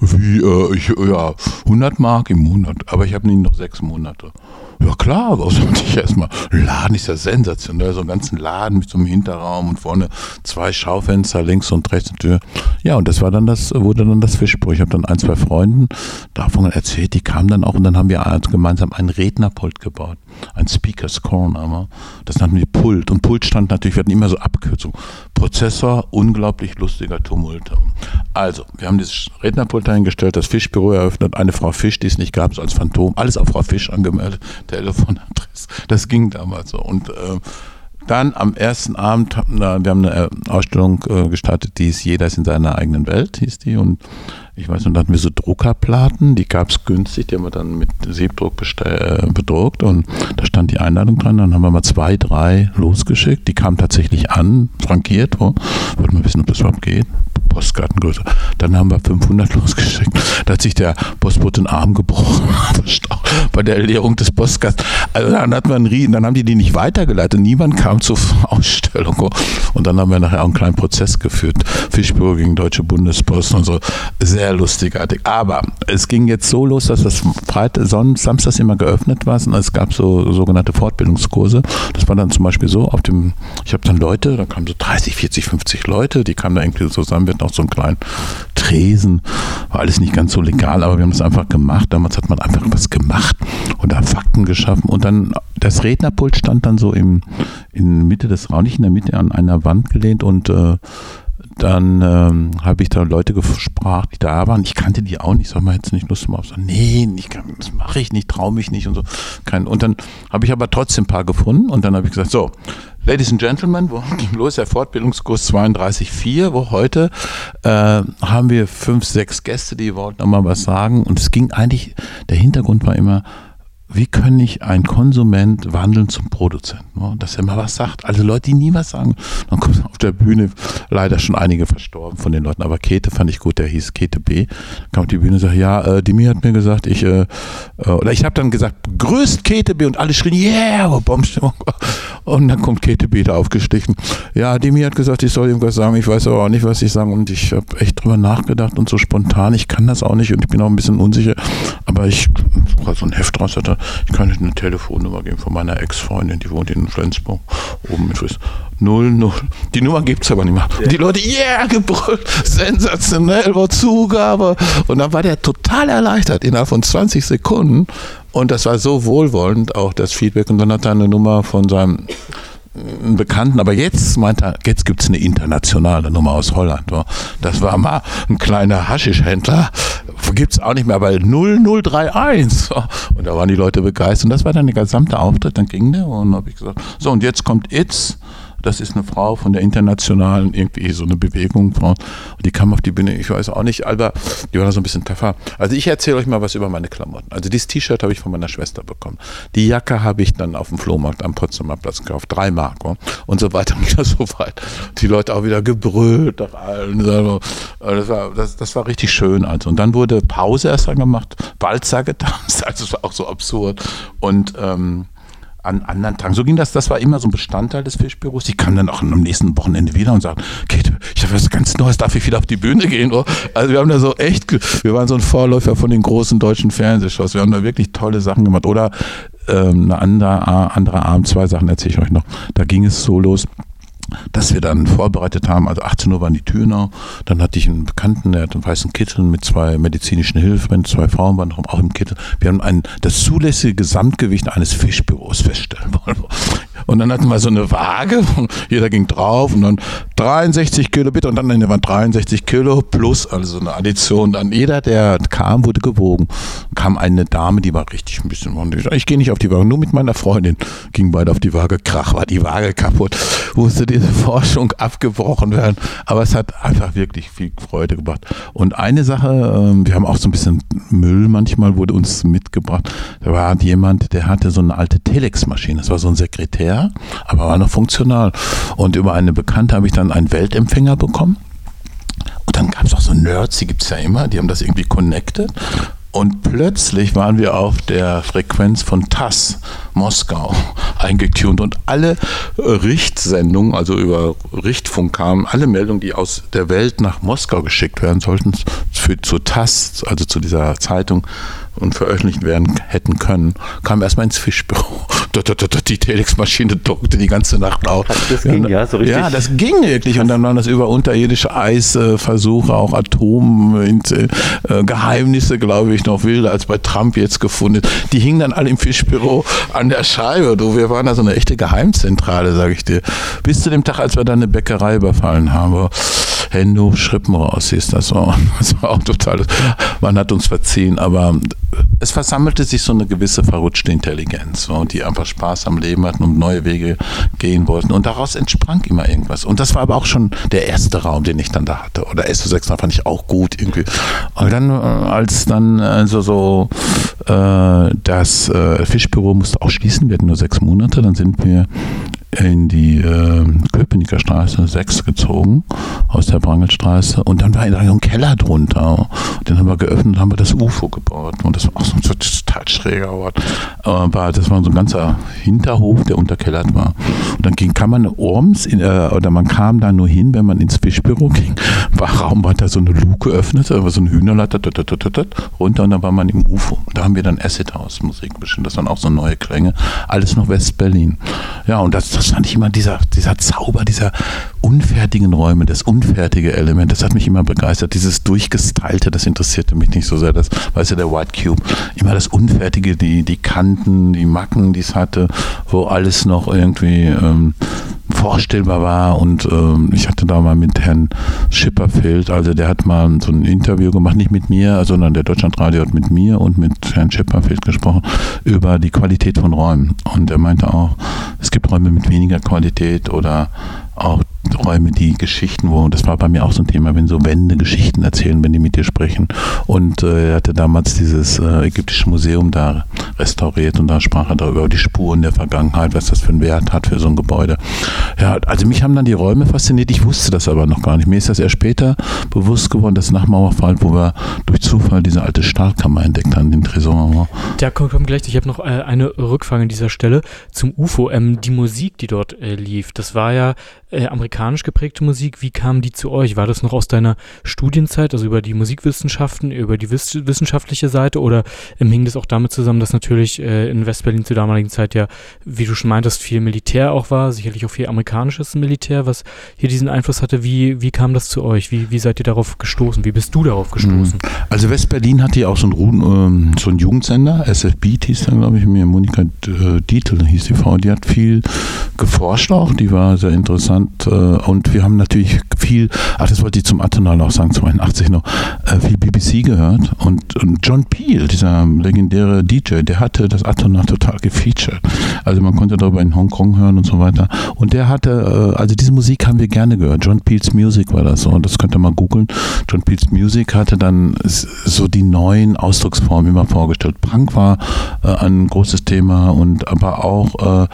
Wie, äh, ich, ja, 100 Mark im Monat, aber ich habe nicht noch sechs Monate. Ja klar, was sollte ich erstmal? Laden ist ja sensationell, so einen ganzen Laden mit so einem Hinterraum und vorne zwei Schaufenster, links und rechts eine Tür. Ja, und das war dann das, wurde dann das Fischbrot. Ich habe dann ein, zwei Freunden davon erzählt, die kamen dann auch und dann haben wir gemeinsam einen Rednerpult gebaut. Ein Speaker's Corner. Das nannten wir Pult. Und Pult stand natürlich, wir hatten immer so Abkürzung. Prozessor, unglaublich lustiger Tumult. Also, wir haben dieses Rednerpult eingestellt, das Fischbüro eröffnet, eine Frau Fisch, die es nicht gab, so als Phantom, alles auf Frau Fisch angemeldet, Telefonadresse. Das ging damals so. Und äh, dann am ersten Abend, wir haben eine äh, Ausstellung äh, gestartet, die ist Jeder ist in seiner eigenen Welt, hieß die. Und ich weiß, und da hatten wir so Druckerplatten, die gab es günstig, die haben wir dann mit Siebdruck äh, bedruckt und da stand die Einladung dran. Dann haben wir mal zwei, drei losgeschickt. Die kamen tatsächlich an, frankiert. Wo, wollten wir wissen, ob das überhaupt geht. Postkartengröße. Dann haben wir 500 losgeschickt. Da hat sich der Postbote den Arm gebrochen bei der Erleerung des Postkartens. Also dann hat man einen dann haben die die nicht weitergeleitet. Niemand kam zur Ausstellung. Und dann haben wir nachher auch einen kleinen Prozess geführt. Fischbüro gegen Deutsche Bundespost und so. Sehr lustigartig. Aber es ging jetzt so los, dass das Freitag, Samstags immer geöffnet war. Und es gab so sogenannte Fortbildungskurse. Das war dann zum Beispiel so auf dem, ich habe dann Leute, da kamen so 30, 40, 50 Leute, die kamen da irgendwie zusammen, wir noch so einen kleinen Tresen. War alles nicht ganz so legal, aber wir haben das einfach gemacht. Damals hat man einfach was gemacht und da Fakten geschaffen. Und dann, das Rednerpult stand dann so im, in Mitte des Raums, nicht in der Mitte an einer Wand gelehnt und äh, dann ähm, habe ich da Leute gesprochen, die da waren. Ich kannte die auch nicht. Soll man jetzt nicht Lust mal auf? Nee, ich kann, das mache ich nicht, traue mich nicht und so. Kein, und dann habe ich aber trotzdem ein paar gefunden und dann habe ich gesagt, so, Ladies and Gentlemen, wo los? Der Fortbildungskurs 32.4, wo heute äh, haben wir fünf, sechs Gäste, die wollten nochmal was sagen. Und es ging eigentlich, der Hintergrund war immer, wie kann ich ein Konsument wandeln zum Produzenten? Dass er mal was sagt. Also Leute, die nie was sagen. Dann kommt auf der Bühne leider schon einige verstorben von den Leuten. Aber Käthe fand ich gut, der hieß Käthe B. Kam auf die Bühne und sagt, ja, äh, Dimi hat mir gesagt, ich, äh, äh oder ich habe dann gesagt, grüßt Käthe B. Und alle schrien, yeah, oh, Bombstimmung. Und dann kommt Käthe B. da aufgestiegen. Ja, Dimi hat gesagt, ich soll ihm was sagen. Ich weiß aber auch nicht, was ich sagen. Und ich habe echt drüber nachgedacht und so spontan. Ich kann das auch nicht und ich bin auch ein bisschen unsicher. Aber ich sogar so ein Heft raus hatte, ich kann eine Telefonnummer geben von meiner Ex-Freundin, die wohnt in Flensburg, oben mit Frisch. 00. Die Nummer gibt es aber nicht mehr. Ja. Die Leute, yeah, gebrüllt, sensationell, war Zugabe. Und dann war der total erleichtert innerhalb von 20 Sekunden. Und das war so wohlwollend, auch das Feedback. Und dann hat er eine Nummer von seinem einen Bekannten, aber jetzt meint er, jetzt gibt es eine internationale Nummer aus Holland. Das war mal ein kleiner Haschischhändler, gibt es auch nicht mehr, aber 0031. Und da waren die Leute begeistert. Und das war dann der gesamte Auftritt. Dann ging der und habe ich gesagt, so und jetzt kommt It's das ist eine Frau von der internationalen, irgendwie so eine Bewegung. Und die kam auf die Bühne, ich weiß auch nicht, aber die war so ein bisschen tougher. Also ich erzähle euch mal was über meine Klamotten. Also dieses T-Shirt habe ich von meiner Schwester bekommen. Die Jacke habe ich dann auf dem Flohmarkt am Potsdamer Platz gekauft. Drei Mark. Und so weiter das so weit. Die Leute auch wieder gebrüllt nach allen. Das war, das, das war richtig schön. Also. Und dann wurde Pause erst dann gemacht, Walzer getanzt. Also es war auch so absurd. Und ähm, an anderen Tagen. So ging das, das war immer so ein Bestandteil des Fischbüros. Die kamen dann auch am nächsten Wochenende wieder und sagten, Kate, ich habe was ganz Neues, darf ich wieder auf die Bühne gehen? Oh, also wir haben da so echt, wir waren so ein Vorläufer von den großen deutschen Fernsehshows. Wir haben da wirklich tolle Sachen gemacht. Oder ähm, eine andere, andere Abend, zwei Sachen erzähle ich euch noch. Da ging es so los dass wir dann vorbereitet haben, also 18 Uhr waren die Türen auf, dann hatte ich einen Bekannten, der hat einen weißen Kittel mit zwei medizinischen Hilfen, zwei Frauen waren auch im Kittel. Wir haben ein, das zulässige Gesamtgewicht eines Fischbüros feststellen wollen. Und dann hatten wir so eine Waage, jeder ging drauf und dann 63 Kilo bitte und dann waren 63 Kilo plus, also eine Addition. Dann jeder, der kam, wurde gewogen. Kam eine Dame, die war richtig ein bisschen, ich gehe nicht auf die Waage, nur mit meiner Freundin ging beide auf die Waage, krach, war die Waage kaputt, musste diese Forschung abgebrochen werden. Aber es hat einfach wirklich viel Freude gemacht. Und eine Sache, ähm, wir haben auch so ein bisschen Müll manchmal, wurde uns mitgebracht. Da war jemand, der hatte so eine alte Telex-Maschine, das war so ein Sekretär schwer, aber war noch funktional. Und über eine Bekannte habe ich dann einen Weltempfänger bekommen. Und dann gab es auch so Nerds, die gibt es ja immer, die haben das irgendwie connected. Und plötzlich waren wir auf der Frequenz von TASS Moskau eingetunt und alle Richtsendungen, also über Richtfunk kamen, alle Meldungen, die aus der Welt nach Moskau geschickt werden sollten, für, zu TASS, also zu dieser Zeitung, und veröffentlicht werden hätten können, kam erstmal ins Fischbüro. Die Telex-Maschine druckte die ganze Nacht auf. Das ging ja so richtig. Ja, das ging wirklich. Und dann waren das über unterirdische Eisversuche, auch Atomgeheimnisse, äh, glaube ich, noch wilder als bei Trump jetzt gefunden. Die hingen dann alle im Fischbüro an der Scheibe. Du, wir waren da so eine echte Geheimzentrale, sage ich dir. Bis zu dem Tag, als wir da eine Bäckerei überfallen haben. Hendo Schrippenraus hieß das so. Das war auch total, man hat uns verziehen, aber es versammelte sich so eine gewisse verrutschte Intelligenz, so, die einfach Spaß am Leben hatten und neue Wege gehen wollten. Und daraus entsprang immer irgendwas. Und das war aber auch schon der erste Raum, den ich dann da hatte. Oder SO6 fand ich auch gut irgendwie. Und dann, äh, als dann also so äh, das äh, Fischbüro musste auch schließen, wir hatten nur sechs Monate, dann sind wir in die äh, Köpenicker Straße 6 gezogen, aus der Brangelstraße. Und dann war da ein Keller drunter. Den haben wir geöffnet und haben wir das UFO gebaut. Und das war auch so ein total schräger Ort. Aber das war so ein ganzer Hinterhof, der unterkellert war. Und dann ging, kam man orms, in, äh, oder man kam da nur hin, wenn man ins Fischbüro ging, war Raum weiter so eine Luke öffnete, da war so ein Hühnerleiter, runter und dann war man im UFO. Da haben wir dann Acid House Musik bestimmt. Das waren auch so neue Klänge. Alles noch West-Berlin. Ja, und das, das fand ich immer dieser, dieser Zauber dieser unfertigen Räume, das unfertige Element, das hat mich immer begeistert. Dieses Durchgestylte, das interessierte mich nicht so sehr. Das, weißt du, der White Cube, immer das Unfertige, die, die Kanten, die Macken, die es hatte, wo alles noch irgendwie ähm, vorstellbar war. Und ähm, ich hatte da mal mit Herrn Schipperfeld, also der hat mal so ein Interview gemacht, nicht mit mir, sondern der Deutschlandradio hat mit mir und mit Herrn Schipperfeld gesprochen über die Qualität von Räumen. Und er meinte auch, es gibt Räume mit weniger Qualität oder auch Räume, die Geschichten, wo, das war bei mir auch so ein Thema, wenn so Wände Geschichten erzählen, wenn die mit dir sprechen. Und äh, er hatte damals dieses äh, ägyptische Museum da restauriert und da sprach er darüber, die Spuren der Vergangenheit, was das für einen Wert hat für so ein Gebäude. Ja, also mich haben dann die Räume fasziniert, ich wusste das aber noch gar nicht. Mir ist das erst später bewusst geworden, dass nach Mauerfall, wo wir durch Zufall diese alte Stahlkammer entdeckt haben, den Tresor. Da kommt, kommt gleich, ich habe noch äh, eine Rückfrage an dieser Stelle zum UFO. Ähm, die Musik, die dort äh, lief, das war ja äh, amerikanisch geprägte Musik. Wie kam die zu euch? War das noch aus deiner Studienzeit, also über die Musikwissenschaften, über die wiss wissenschaftliche Seite oder ähm, hing das auch damit zusammen, dass natürlich äh, in Westberlin zur damaligen Zeit ja, wie du schon meintest, viel Militär auch war, sicherlich auch viel amerikanisches Militär, was hier diesen Einfluss hatte. Wie, wie kam das zu euch? Wie, wie seid ihr darauf gestoßen? Wie bist du darauf gestoßen? Mhm. Also Westberlin hatte ja auch so einen, ähm, so einen Jugendsender, SFB hieß dann, glaube ich, mir Monika äh, Dietl hieß die Frau, die hat viel geforscht auch, die war sehr interessant äh, und wir haben natürlich viel, ach das wollte ich zum Atonal auch sagen, 82 noch, äh, viel BBC gehört und, John Peel, dieser legendäre DJ, der hatte das Atonal total gefeatured. Also man konnte darüber in Hongkong hören und so weiter und der hatte, äh, also diese Musik haben wir gerne gehört, John Peels Music war das so und das könnt ihr mal googeln. John Peels Music hatte dann so die neuen Ausdrucksformen immer vorgestellt. Punk war ein großes Thema und aber auch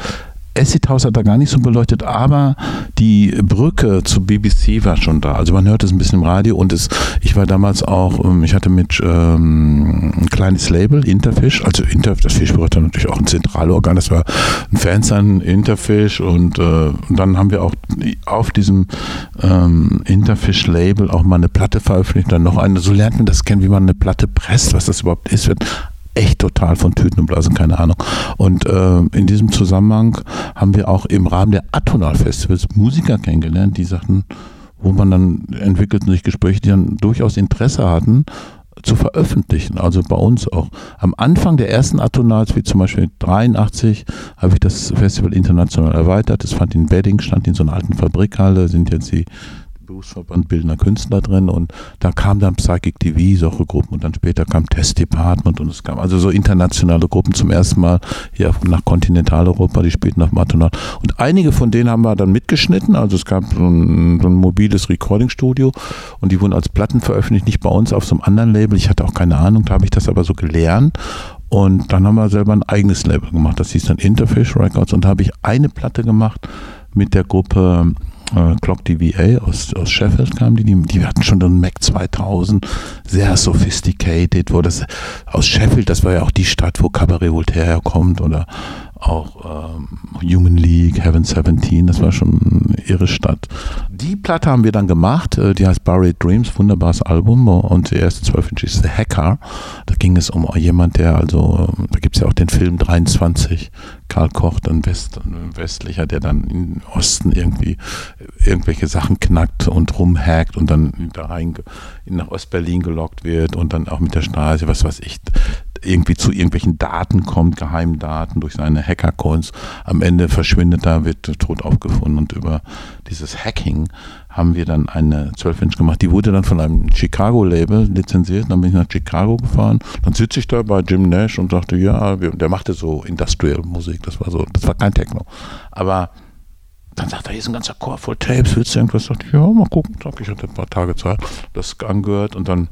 House hat da gar nicht so beleuchtet, aber die Brücke zu BBC war schon da. Also man hört es ein bisschen im Radio und es, ich war damals auch, ähm, ich hatte mit ähm, ein kleines Label, Interfish, also Inter, das Fisch war natürlich auch ein Zentralorgan, das war ein Fansign, Interfish und, äh, und dann haben wir auch auf diesem ähm, Interfish-Label auch mal eine Platte veröffentlicht, dann noch eine, so lernt man das kennen, wie man eine Platte presst, was das überhaupt ist, wird echt total von Tüten und Blasen, keine Ahnung. Und äh, in diesem Zusammenhang haben wir auch im Rahmen der Atonal-Festivals Musiker kennengelernt, die sagten, wo man dann entwickelten sich Gespräche, die dann durchaus Interesse hatten, zu veröffentlichen, also bei uns auch. Am Anfang der ersten Atonals, wie zum Beispiel 83, habe ich das Festival international erweitert. Es fand in Wedding, stand in so einer alten Fabrikhalle, sind jetzt die Berufsverband Bildender Künstler drin und da kam dann Psychic TV, solche Gruppen und dann später kam Test Department und es kam also so internationale Gruppen zum ersten Mal hier nach Kontinentaleuropa, die spielten auf Matonal und einige von denen haben wir dann mitgeschnitten, also es gab so ein, so ein mobiles Recording-Studio und die wurden als Platten veröffentlicht, nicht bei uns, auf so einem anderen Label, ich hatte auch keine Ahnung, da habe ich das aber so gelernt. Und dann haben wir selber ein eigenes Label gemacht, das hieß dann Interfish Records und da habe ich eine Platte gemacht mit der Gruppe äh, Clock DVA aus, aus Sheffield kamen die, die, die hatten schon den Mac 2000, sehr sophisticated, wo das aus Sheffield, das war ja auch die Stadt, wo Cabaret Voltaire herkommt oder auch ähm, Human League, Heaven 17, das war schon irre Stadt. Die Platte haben wir dann gemacht, äh, die heißt Buried Dreams, wunderbares Album und die erste 12 Inch ist The Hacker. Da ging es um jemand, der also, da gibt es ja auch den Film 23, Karl Koch, dann West, westlicher, der dann im Osten irgendwie irgendwelche Sachen knackt und rumhackt und dann da rein nach Ostberlin gelockt wird und dann auch mit der Straße, was weiß ich, irgendwie zu irgendwelchen Daten kommt, Geheimdaten durch seine Hackercoins. Am Ende verschwindet er, wird tot aufgefunden und über dieses Hacking haben wir dann eine 12-Inch gemacht. Die wurde dann von einem Chicago-Label lizenziert. Dann bin ich nach Chicago gefahren. Dann sitze ich da bei Jim Nash und dachte, ja, der machte so Industrial-Musik. Das war so, das war kein Techno. Aber dann sagt er, hier ist ein ganzer Chor voll Tapes, willst du irgendwas? Ich, ja, mal gucken. Ich hatte ein paar Tage Zeit, das angehört und dann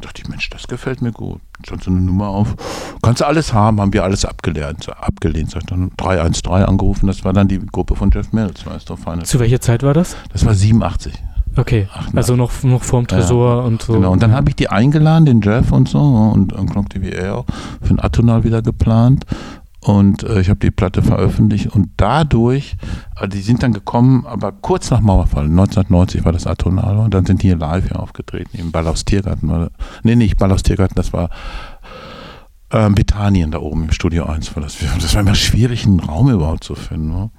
dachte ich, Mensch, das gefällt mir gut. Stand so eine Nummer auf. Kannst du alles haben, haben wir alles abgelehnt. Abgelehnt, sag ich dann 313 angerufen. Das war dann die Gruppe von Jeff Mills, weißt du, Final Zu welcher Zeit war das? Das war 87. Okay, 88. also noch, noch vorm Tresor ja, und so. Genau, und dann habe ich die eingeladen, den Jeff und so, und, und Clock TVA auch, für ein Atonal wieder geplant. Und äh, ich habe die Platte veröffentlicht und dadurch, äh, die sind dann gekommen, aber kurz nach Mauerfall, 1990 war das Atonal und dann sind die hier live hier aufgetreten, im Ballaus Tiergarten. Nee, nicht Ballaus Tiergarten, das war ähm, Bethanien da oben im Studio 1. War das, das war immer schwierig, einen Raum überhaupt zu finden. Ne?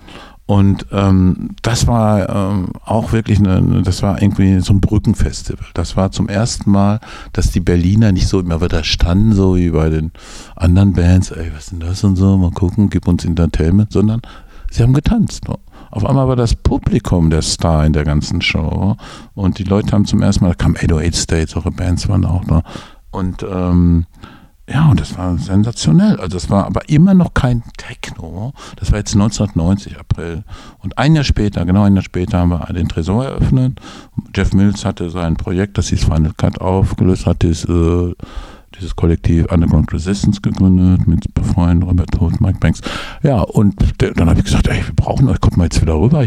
Und ähm, das war ähm, auch wirklich, eine, das war irgendwie so ein Brückenfestival. Das war zum ersten Mal, dass die Berliner nicht so immer wieder standen, so wie bei den anderen Bands, ey, was ist denn das und so, mal gucken, gib uns Entertainment, sondern sie haben getanzt. Auf einmal war das Publikum der Star in der ganzen Show. Und die Leute haben zum ersten Mal, da kam 808 States, eure Bands waren auch da. Und ähm, ja, und das war sensationell. Also das war aber immer noch kein Techno. Das war jetzt 1990, April. Und ein Jahr später, genau ein Jahr später, haben wir den Tresor eröffnet. Jeff Mills hatte sein Projekt, das hieß Final Cut, aufgelöst, hat das, äh, dieses Kollektiv Underground Resistance gegründet mit Freunden Robert Todt, Mike Banks. Ja, und dann habe ich gesagt, ey, wir brauchen euch, kommt mal jetzt wieder rüber.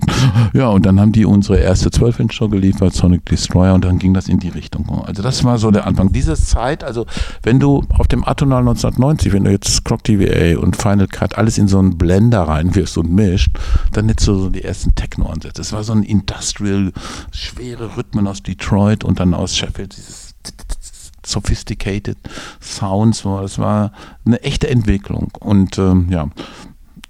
ja, und dann haben die unsere erste 12-Inch-Show geliefert, Sonic Destroyer, und dann ging das in die Richtung. Also das war so der Anfang. Diese Zeit, also wenn du auf dem Atonal 1990, wenn du jetzt Clock TVA und Final Cut alles in so einen Blender reinwirfst und mischt, dann hättest du so die ersten Techno-Ansätze. Das war so ein Industrial, schwere Rhythmen aus Detroit und dann aus Sheffield, dieses sophisticated Sounds. Das war eine echte Entwicklung. Und ähm, ja,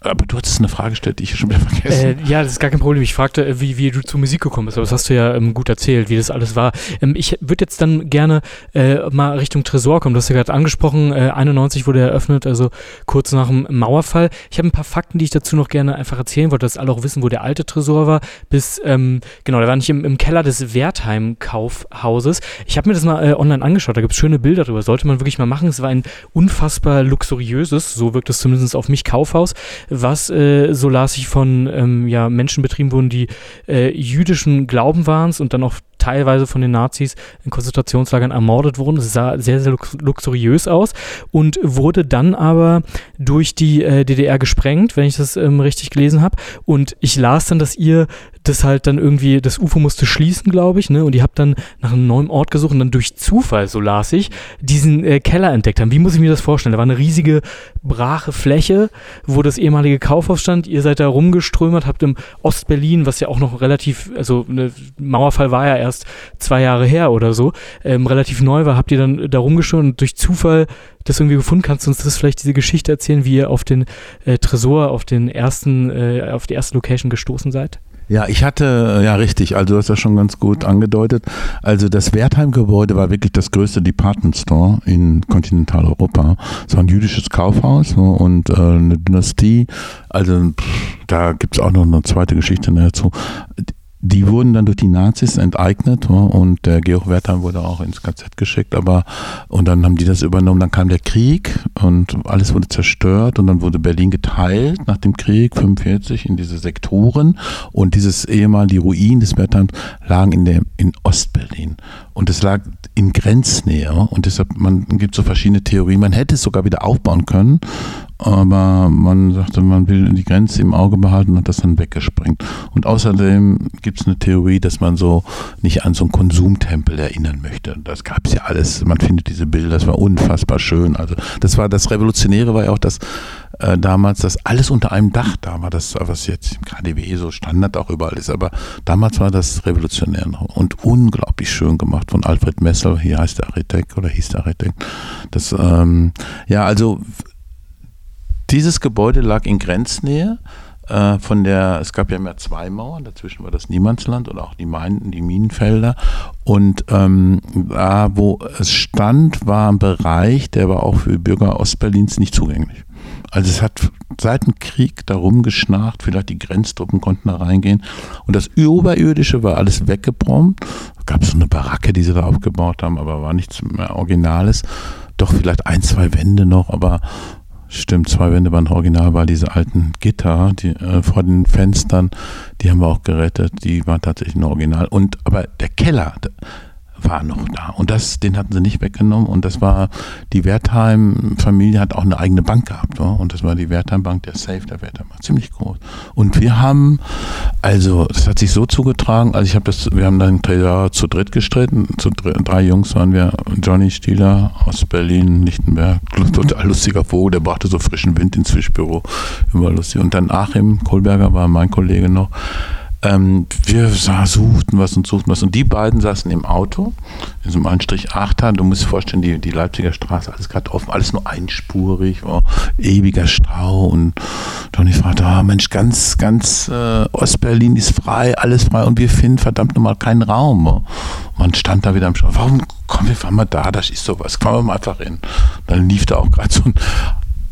aber du hattest eine Frage gestellt, die ich schon wieder vergessen. Äh, ja, das ist gar kein Problem. Ich fragte, äh, wie, wie du zur Musik gekommen bist, aber das hast du ja ähm, gut erzählt, wie das alles war. Ähm, ich würde jetzt dann gerne äh, mal Richtung Tresor kommen. Du hast ja gerade angesprochen, äh, 91 wurde eröffnet, also kurz nach dem Mauerfall. Ich habe ein paar Fakten, die ich dazu noch gerne einfach erzählen wollte, dass alle auch wissen, wo der alte Tresor war. Bis, ähm, genau, der war nicht im, im Keller des Wertheim-Kaufhauses. Ich habe mir das mal äh, online angeschaut, da gibt es schöne Bilder drüber. Sollte man wirklich mal machen. Es war ein unfassbar luxuriöses, so wirkt es zumindest auf mich, Kaufhaus was, äh, so las ich, von ähm, ja, Menschen betrieben wurden, die äh, jüdischen Glauben waren und dann auch teilweise von den Nazis in Konzentrationslagern ermordet wurden. Es sah sehr, sehr lux luxuriös aus und wurde dann aber durch die äh, DDR gesprengt, wenn ich das ähm, richtig gelesen habe. Und ich las dann, dass ihr das halt dann irgendwie, das UFO musste schließen, glaube ich, ne? Und ihr habt dann nach einem neuen Ort gesucht und dann durch Zufall, so las ich, diesen äh, Keller entdeckt haben. Wie muss ich mir das vorstellen? Da war eine riesige, brache Fläche, wo das ehemalige Kaufhaus stand. Ihr seid da rumgeströmert, habt im Ostberlin, was ja auch noch relativ, also ne, Mauerfall war ja erst erst zwei Jahre her oder so, ähm, relativ neu war, habt ihr dann da rumgeschaut und durch Zufall das irgendwie gefunden? Kannst du uns das vielleicht diese Geschichte erzählen, wie ihr auf den äh, Tresor, auf den ersten, äh, auf die erste Location gestoßen seid? Ja, ich hatte, ja richtig, also du hast das schon ganz gut angedeutet. Also das Wertheim-Gebäude war wirklich das größte Department Store in Kontinentaleuropa. Es war ein jüdisches Kaufhaus ne, und äh, eine Dynastie. Also pff, da gibt's auch noch eine zweite Geschichte dazu die wurden dann durch die Nazis enteignet und der Georg Wertheim wurde auch ins KZ geschickt, aber und dann haben die das übernommen, dann kam der Krieg und alles wurde zerstört und dann wurde Berlin geteilt nach dem Krieg 45 in diese Sektoren. Und dieses ehemal die Ruinen des Wertheims lagen in der in Ostberlin. Und es lag in Grenznähe und deshalb man gibt so verschiedene Theorien, man hätte es sogar wieder aufbauen können aber man sagte, man will die Grenze im Auge behalten und das dann weggesprengt. Und außerdem gibt es eine Theorie, dass man so nicht an so einen Konsumtempel erinnern möchte. Das gab es ja alles. Man findet diese Bilder, das war unfassbar schön. Also das war das Revolutionäre war ja auch das äh, damals, dass alles unter einem Dach da war. Das was jetzt im KDW so Standard auch überall ist. Aber damals war das revolutionär und unglaublich schön gemacht von Alfred Messel. Hier heißt der Architekt oder hieß der Architekt. Das ähm, ja also dieses Gebäude lag in Grenznähe äh, von der, es gab ja mehr zwei Mauern, dazwischen war das Niemandsland und auch die, Minen, die Minenfelder. Und ähm, da, wo es stand, war ein Bereich, der war auch für Bürger Ostberlins nicht zugänglich. Also es hat seit dem Krieg darum geschnarcht, vielleicht die Grenztruppen konnten da reingehen. Und das Überirdische war alles weggebombt. Gab es so eine Baracke, die sie da aufgebaut haben, aber war nichts mehr Originales. Doch vielleicht ein, zwei Wände noch, aber Stimmt, zwei Wände waren original, weil diese alten Gitter die, äh, vor den Fenstern, die haben wir auch gerettet, die waren tatsächlich ein Original. Und aber der Keller, war noch da. Und das, den hatten sie nicht weggenommen. Und das war, die Wertheim-Familie hat auch eine eigene Bank gehabt. Oder? Und das war die Wertheim-Bank, der Safe der Wertheim war ziemlich groß. Und wir haben, also, das hat sich so zugetragen, also ich habe das, wir haben dann zu dritt gestritten, zu drei Jungs waren wir, Johnny Stieler aus Berlin, Lichtenberg, total lustiger Vogel, der brachte so frischen Wind ins Fischbüro, immer lustig. Und dann Achim Kohlberger war mein Kollege noch, ähm, wir suchten was und suchten was. Und die beiden saßen im Auto, in so einem Anstrich 8er. Du musst dir vorstellen, die, die Leipziger Straße, alles gerade offen, alles nur einspurig, oh, ewiger Stau. Und Toni fragte, oh, Mensch, ganz, ganz äh, Ostberlin ist frei, alles frei. Und wir finden verdammt nochmal keinen Raum. Oh. Man stand da wieder am Stau. Warum kommen wir fahren mal da, da ist sowas. Kommen wir mal einfach hin. Dann lief da auch gerade so ein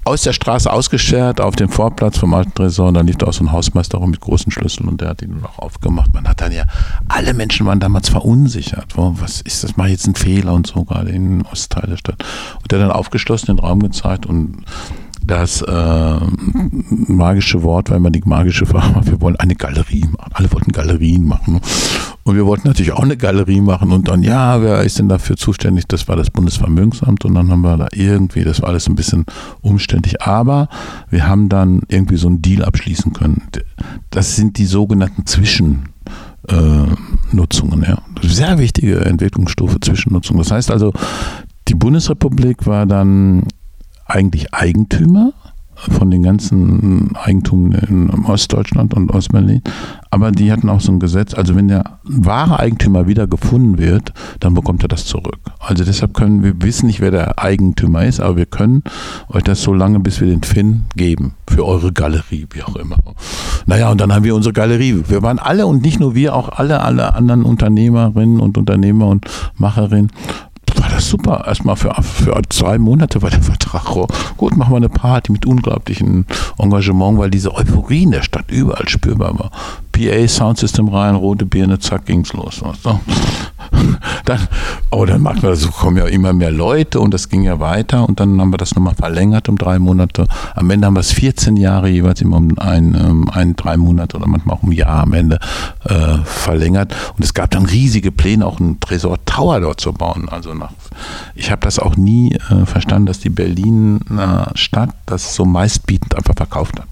aus der Straße ausgeschert auf den Vorplatz vom alten Tresor. Und dann lief da auch so ein Hausmeister rum mit großen Schlüsseln und der hat ihn auch aufgemacht. Man hat dann ja, alle Menschen waren damals verunsichert. Was ist das? Mache ich jetzt einen Fehler und so, gerade im Ostteil der Stadt. Und der hat dann aufgeschlossen den Raum gezeigt und das äh, magische Wort war immer die magische Frage, wir wollen eine Galerie machen. Alle wollten Galerien machen. Und wir wollten natürlich auch eine Galerie machen und dann, ja, wer ist denn dafür zuständig? Das war das Bundesvermögensamt und dann haben wir da irgendwie, das war alles ein bisschen umständlich, aber wir haben dann irgendwie so einen Deal abschließen können. Das sind die sogenannten Zwischennutzungen. ja. Sehr wichtige Entwicklungsstufe, Zwischennutzung. Das heißt also, die Bundesrepublik war dann eigentlich Eigentümer von den ganzen Eigentum in Ostdeutschland und Ostberlin. Aber die hatten auch so ein Gesetz, also wenn der wahre Eigentümer wieder gefunden wird, dann bekommt er das zurück. Also deshalb können wir wissen nicht, wer der Eigentümer ist, aber wir können euch das so lange, bis wir den Finn geben. Für eure Galerie, wie auch immer. Naja, und dann haben wir unsere Galerie. Wir waren alle und nicht nur wir, auch alle, alle anderen Unternehmerinnen und Unternehmer und Macherinnen super. Erstmal für, für zwei Monate war der Vertrag. Gut, machen wir eine Party mit unglaublichem Engagement, weil diese Euphorie in der Stadt überall spürbar war. PA Soundsystem rein, rote Birne, zack, ging's los. So. Dann, oh, dann macht man das, so kommen ja immer mehr Leute und das ging ja weiter und dann haben wir das nochmal verlängert um drei Monate. Am Ende haben wir es 14 Jahre jeweils immer um ein, um ein drei Monate oder manchmal auch um ein Jahr am Ende äh, verlängert. Und es gab dann riesige Pläne, auch einen Tresor Tower dort zu bauen. Also nach, ich habe das auch nie äh, verstanden, dass die Berliner Stadt das so meistbietend einfach verkauft hat.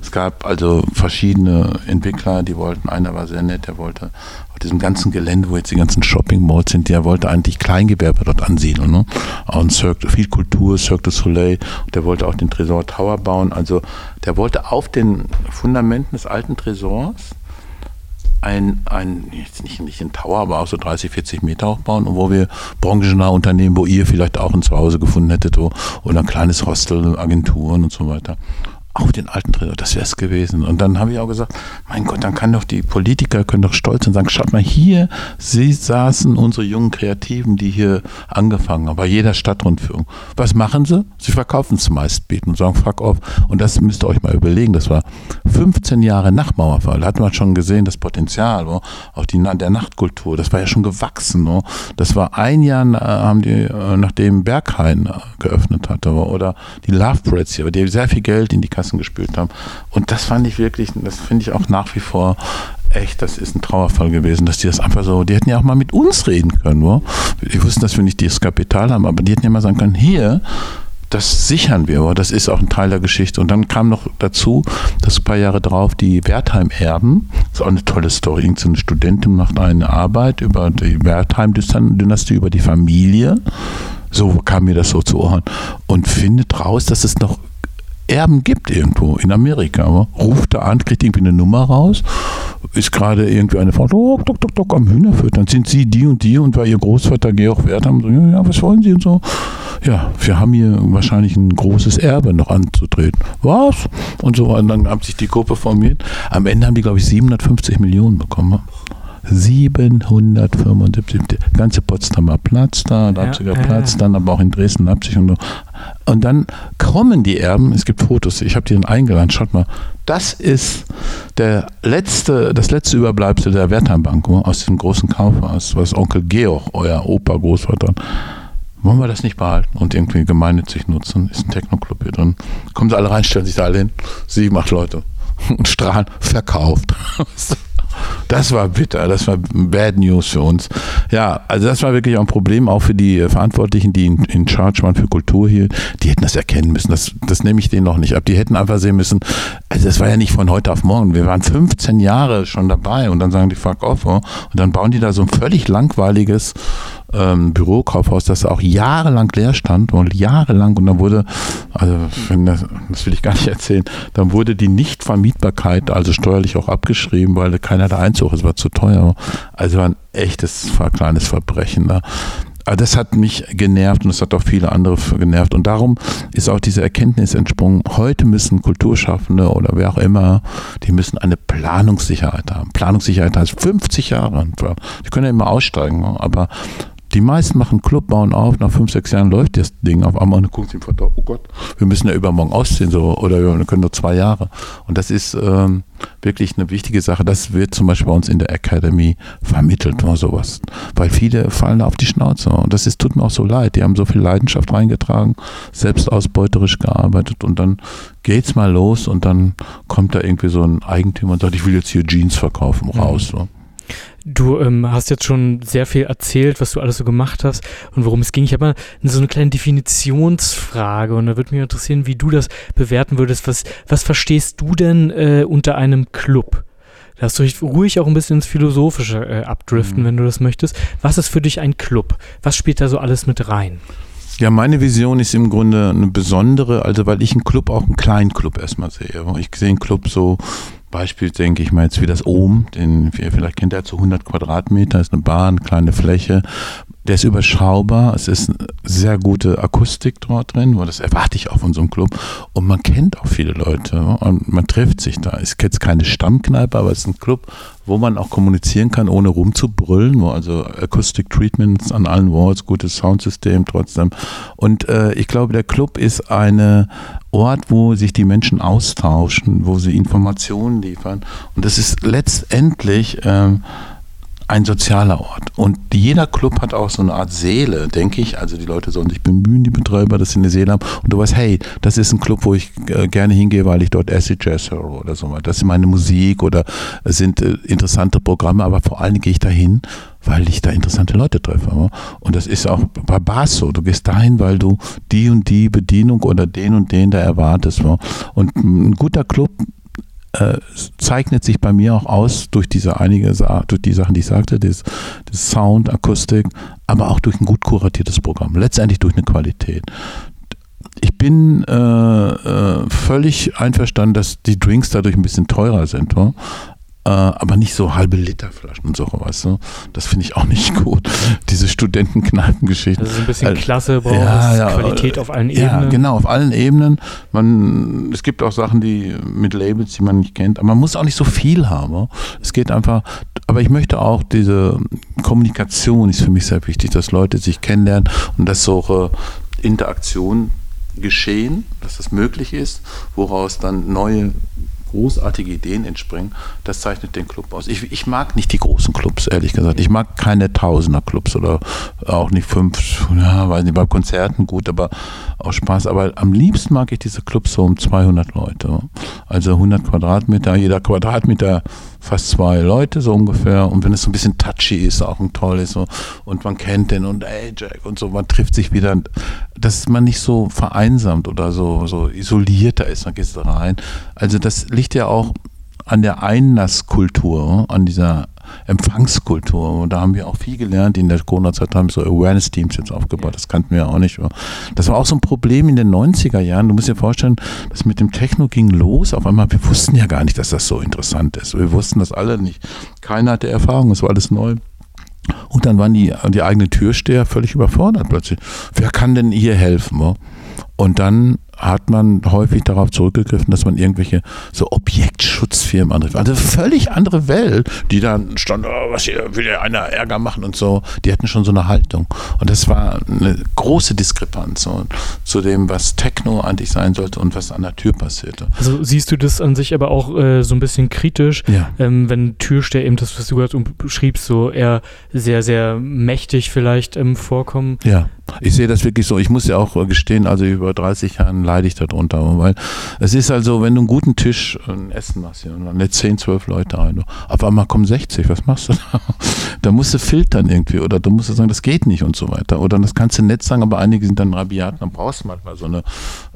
Es gab also verschiedene Entwickler, die wollten, einer war sehr nett, der wollte diesem ganzen Gelände, wo jetzt die ganzen Shopping-Malls sind, der wollte eigentlich Kleingewerbe dort ansiedeln. Ne? Und Cirque, viel Kultur, Cirque du Soleil, der wollte auch den Tresor Tower bauen. Also der wollte auf den Fundamenten des alten Tresors ein, ein jetzt nicht, nicht ein Tower, aber auch so 30, 40 Meter aufbauen und wo wir branchennahe Unternehmen, wo ihr vielleicht auch ein Zuhause gefunden hättet oder ein kleines Hostel, Agenturen und so weiter auf den alten Tresor, das wäre es gewesen. Und dann habe ich auch gesagt, mein Gott, dann kann doch die Politiker können doch stolz und sagen, schaut mal hier, sie saßen unsere jungen Kreativen, die hier angefangen haben, bei jeder Stadtrundführung. Was machen sie? Sie verkaufen es meistbieten und sagen, fuck off. Und das müsst ihr euch mal überlegen, das war 15 Jahre nach Mauerfall, da hat man schon gesehen, das Potenzial, wo, auch die, der Nachtkultur, das war ja schon gewachsen. Wo. Das war ein Jahr, äh, haben die, äh, nachdem Berghain äh, geöffnet hatte, oder die Love Breads hier, die sehr viel Geld in die Kassen gespielt haben. Und das fand ich wirklich, das finde ich auch nach wie vor echt, das ist ein Trauerfall gewesen, dass die das einfach so, die hätten ja auch mal mit uns reden können. Wo? Die wussten, dass wir nicht dieses Kapital haben, aber die hätten ja mal sagen können, hier, das sichern wir, aber das ist auch ein Teil der Geschichte. Und dann kam noch dazu, dass ein paar Jahre drauf die Wertheim-Erben, das ist auch eine tolle Story, irgendeine Studentin macht eine Arbeit über die Wertheim-Dynastie, über die Familie. So kam mir das so zu Ohren. Und findet raus, dass es noch Erben gibt irgendwo in Amerika. Aber ruft da an, kriegt irgendwie eine Nummer raus, ist gerade irgendwie eine Frau, dok, dok, dok, dok, am Hühnerfüttern. Sind Sie die und die und weil Ihr Großvater Georg Wert haben, so, ja, was wollen Sie und so. Ja, wir haben hier wahrscheinlich ein großes Erbe noch anzutreten. Was? Und so, und dann hat sich die Gruppe formiert. Am Ende haben die, glaube ich, 750 Millionen bekommen. 775, der ganze Potsdamer Platz da, Leipziger ja, Platz, dann aber auch in Dresden, Leipzig und so. Und dann kommen die Erben, es gibt Fotos, ich habe die dann eingeladen, schaut mal, das ist der letzte, das letzte Überbleibsel der Wertheimbank aus diesem großen Kaufhaus, was Onkel Georg, euer Opa, Großvater, wollen wir das nicht behalten und irgendwie gemeinnützig nutzen? Ist ein Techno-Club hier drin. Kommen sie alle rein, stellen sich da alle hin. Sieben, acht Leute. Und strahlen, verkauft. Das war bitter, das war Bad News für uns. Ja, also das war wirklich auch ein Problem, auch für die Verantwortlichen, die in, in Charge waren für Kultur hier. Die hätten das erkennen müssen. Das, das nehme ich denen noch nicht ab. Die hätten einfach sehen müssen, also das war ja nicht von heute auf morgen. Wir waren 15 Jahre schon dabei und dann sagen die fuck off. Oh. Und dann bauen die da so ein völlig langweiliges ähm, Bürokaufhaus, das auch jahrelang leer stand und jahrelang und dann wurde, also das, das will ich gar nicht erzählen, dann wurde die Nichtvermietbarkeit also steuerlich auch abgeschrieben, weil keiner da einzog, es war zu teuer. Also war ein echtes kleines Verbrechen da. Aber das hat mich genervt und es hat auch viele andere genervt. Und darum ist auch diese Erkenntnis entsprungen. Heute müssen Kulturschaffende oder wer auch immer, die müssen eine Planungssicherheit haben. Planungssicherheit heißt 50 Jahre. Die können ja immer aussteigen, aber Die meisten machen Club, bauen auf, nach fünf, sechs Jahren läuft das Ding auf einmal und gucken sie Vater, oh Gott, wir müssen ja übermorgen ausziehen, so, oder wir können nur zwei Jahre. Und das ist ähm, wirklich eine wichtige Sache. Das wird zum Beispiel bei uns in der Academy vermittelt oder sowas. Weil viele fallen da auf die Schnauze. Und das ist, tut mir auch so leid. Die haben so viel Leidenschaft reingetragen, selbst ausbeuterisch gearbeitet und dann geht's mal los und dann kommt da irgendwie so ein Eigentümer und sagt, ich will jetzt hier Jeans verkaufen, raus. So. Du ähm, hast jetzt schon sehr viel erzählt, was du alles so gemacht hast und worum es ging. Ich habe mal so eine kleine Definitionsfrage und da würde mich interessieren, wie du das bewerten würdest. Was, was verstehst du denn äh, unter einem Club? Hast du ruhig auch ein bisschen ins Philosophische äh, abdriften, mhm. wenn du das möchtest. Was ist für dich ein Club? Was spielt da so alles mit rein? Ja, meine Vision ist im Grunde eine besondere, also weil ich einen Club auch einen kleinen Club erstmal sehe. Ich sehe einen Club so Beispiel denke ich mal jetzt wie das Ohm, den vielleicht kennt er zu 100 Quadratmeter, ist eine Bahn, kleine Fläche. Der ist überschaubar, es ist sehr gute Akustik dort drin, das erwarte ich auch von so einem Club. Und man kennt auch viele Leute und man trifft sich da. Es ist jetzt keine Stammkneipe, aber es ist ein Club, wo man auch kommunizieren kann, ohne rumzubrüllen, also Acoustic Treatments an allen Walls, gutes Soundsystem trotzdem. Und äh, ich glaube, der Club ist ein Ort, wo sich die Menschen austauschen, wo sie Informationen liefern. Und das ist letztendlich äh, ein sozialer Ort. Und jeder Club hat auch so eine Art Seele, denke ich. Also die Leute sollen sich bemühen, die Betreiber, dass sie eine Seele haben. Und du weißt, hey, das ist ein Club, wo ich äh, gerne hingehe, weil ich dort Acid Jazz höre oder so. Das ist meine Musik oder es sind äh, interessante Programme, aber vor allem gehe ich dahin, weil ich da interessante Leute treffe. Und das ist auch bei Bars so. Du gehst dahin, weil du die und die Bedienung oder den und den da erwartest. Und ein guter Club äh, zeichnet sich bei mir auch aus durch diese einige durch die Sachen, die ich sagte, das, das Sound, Akustik, aber auch durch ein gut kuratiertes Programm. Letztendlich durch eine Qualität. Ich bin äh, äh, völlig einverstanden, dass die Drinks dadurch ein bisschen teurer sind. Wa? Äh, aber nicht so halbe Liter Flaschen und so, weißt du? Das finde ich auch nicht gut. Diese Studentenkneipengeschichte. Das ist ein bisschen also, Klasse, braucht ja, ja, Qualität auf allen Ebenen. Ja, genau, auf allen Ebenen. Man, es gibt auch Sachen, die mit Labels, die man nicht kennt, aber man muss auch nicht so viel haben. Es geht einfach, aber ich möchte auch diese Kommunikation ist für mich sehr wichtig, dass Leute sich kennenlernen und dass so Interaktion geschehen, dass das möglich ist, woraus dann neue großartige Ideen entspringen, das zeichnet den Club aus. Ich, ich, mag nicht die großen Clubs, ehrlich gesagt. Ich mag keine Tausender-Clubs oder auch nicht fünf, ja, weiß nicht, bei Konzerten gut, aber auch Spaß. Aber am liebsten mag ich diese Clubs so um 200 Leute. Also 100 Quadratmeter, jeder Quadratmeter fast zwei Leute so ungefähr. Und wenn es so ein bisschen touchy ist, auch ein tolles so, und man kennt den und ey Jack und so, man trifft sich wieder, dass man nicht so vereinsamt oder so, so isolierter ist, man geht rein. Also das liegt ja auch an der Einlasskultur, an dieser Empfangskultur. Und da haben wir auch viel gelernt. In der Corona-Zeit haben wir so Awareness-Teams jetzt aufgebaut. Das kannten wir auch nicht. Das war auch so ein Problem in den 90er Jahren. Du musst dir vorstellen, das mit dem Techno ging los. Auf einmal, wir wussten ja gar nicht, dass das so interessant ist. Wir wussten das alle nicht. Keiner hatte Erfahrung. Es war alles neu. Und dann waren die, die eigenen Türsteher völlig überfordert plötzlich. Wer kann denn hier helfen? Und dann hat man häufig darauf zurückgegriffen, dass man irgendwelche so Objektschutzfirmen anrief. Also völlig andere Welt, die dann stand, oh, was hier will ja einer Ärger machen und so. Die hatten schon so eine Haltung. Und das war eine große Diskrepanz so, zu dem, was Techno eigentlich sein sollte und was an der Tür passierte. Also siehst du das an sich aber auch äh, so ein bisschen kritisch, ja. ähm, wenn Türsteher eben das, was du gerade beschriebst, so eher sehr, sehr mächtig vielleicht ähm, vorkommen. Ja. Ich sehe das wirklich so. Ich muss ja auch gestehen, also über 30 Jahren ich darunter, weil es ist also, wenn du einen guten Tisch, ein Essen machst, und dann lädst 10, 12 Leute ein, auf einmal kommen 60, was machst du da? Da musst du filtern irgendwie oder du musst sagen, das geht nicht und so weiter. Oder das kannst du nett sagen, aber einige sind dann rabiat, dann brauchst du manchmal so eine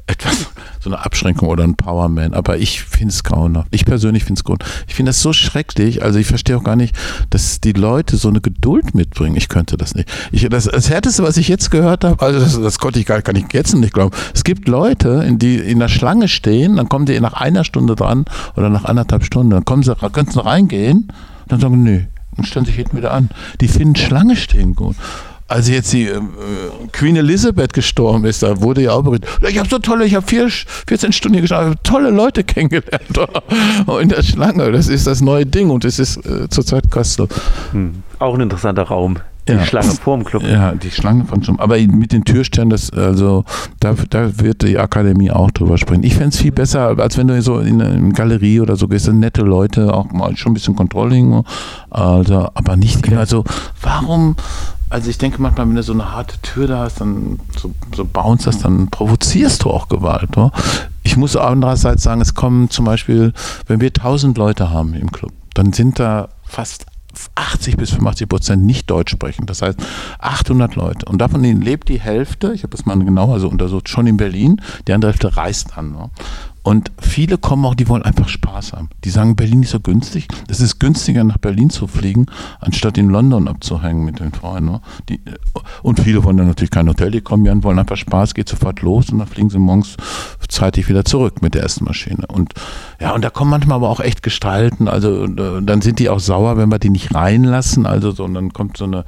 etwas, so eine Abschränkung oder ein Powerman. Aber ich finde es grauenhaft. Ich persönlich finde es gut. Ich finde das so schrecklich. Also ich verstehe auch gar nicht, dass die Leute so eine Geduld mitbringen. Ich könnte das nicht. Ich, das, das Härteste, was ich jetzt gehört habe, also das, das konnte ich gar kann ich jetzt nicht glauben. Es gibt Leute, in die in der Schlange stehen, dann kommen die nach einer Stunde dran oder nach anderthalb Stunden, dann kommen sie, können sie reingehen, dann sagen, nö, und stellen sich hinten wieder an. Die finden Schlange stehen gut als jetzt die äh, Queen Elizabeth gestorben ist, da wurde ja auch berichtet, ich habe so tolle, ich habe 14 Stunden hier geschlafen, tolle Leute kennengelernt in der Schlange. Das ist das neue Ding und es ist äh, zurzeit kostenlos. Hm. Auch ein interessanter Raum. Die ja. Schlange vorm Club. Ja, die Schlange von schon. Aber mit den Türsternen, das, also, da, da wird die Akademie auch drüber sprechen. Ich fände es viel besser, als wenn du so in eine Galerie oder so gehst, nette Leute, auch mal schon ein bisschen Controlling, also, aber nicht okay. immer so, warum, also ich denke manchmal, wenn du so eine harte Tür da hast, dann so, so bounce das, dann provozierst du auch Gewalt. Oder? Ich muss andererseits sagen, es kommen zum Beispiel, wenn wir 1000 Leute haben im Club, dann sind da fast 80 bis 85 Prozent nicht Deutsch sprechen. Das heißt 800 Leute. Und davon lebt die Hälfte, ich habe das mal genauer so untersucht, schon in Berlin. Die andere Hälfte reist an. Ne? Und viele kommen auch, die wollen einfach Spaß haben. Die sagen, Berlin ist so günstig. Es ist günstiger, nach Berlin zu fliegen, anstatt in London abzuhängen mit den Freunden. Ne? Die, und viele wollen dann natürlich kein Hotel, die kommen ja und wollen einfach Spaß, geht sofort los und dann fliegen sie morgens zeitig wieder zurück mit der ersten Maschine. Und ja, und da kommen manchmal aber auch echt Gestalten. Also dann sind die auch sauer, wenn wir die nicht reinlassen. Also so, und dann kommt so eine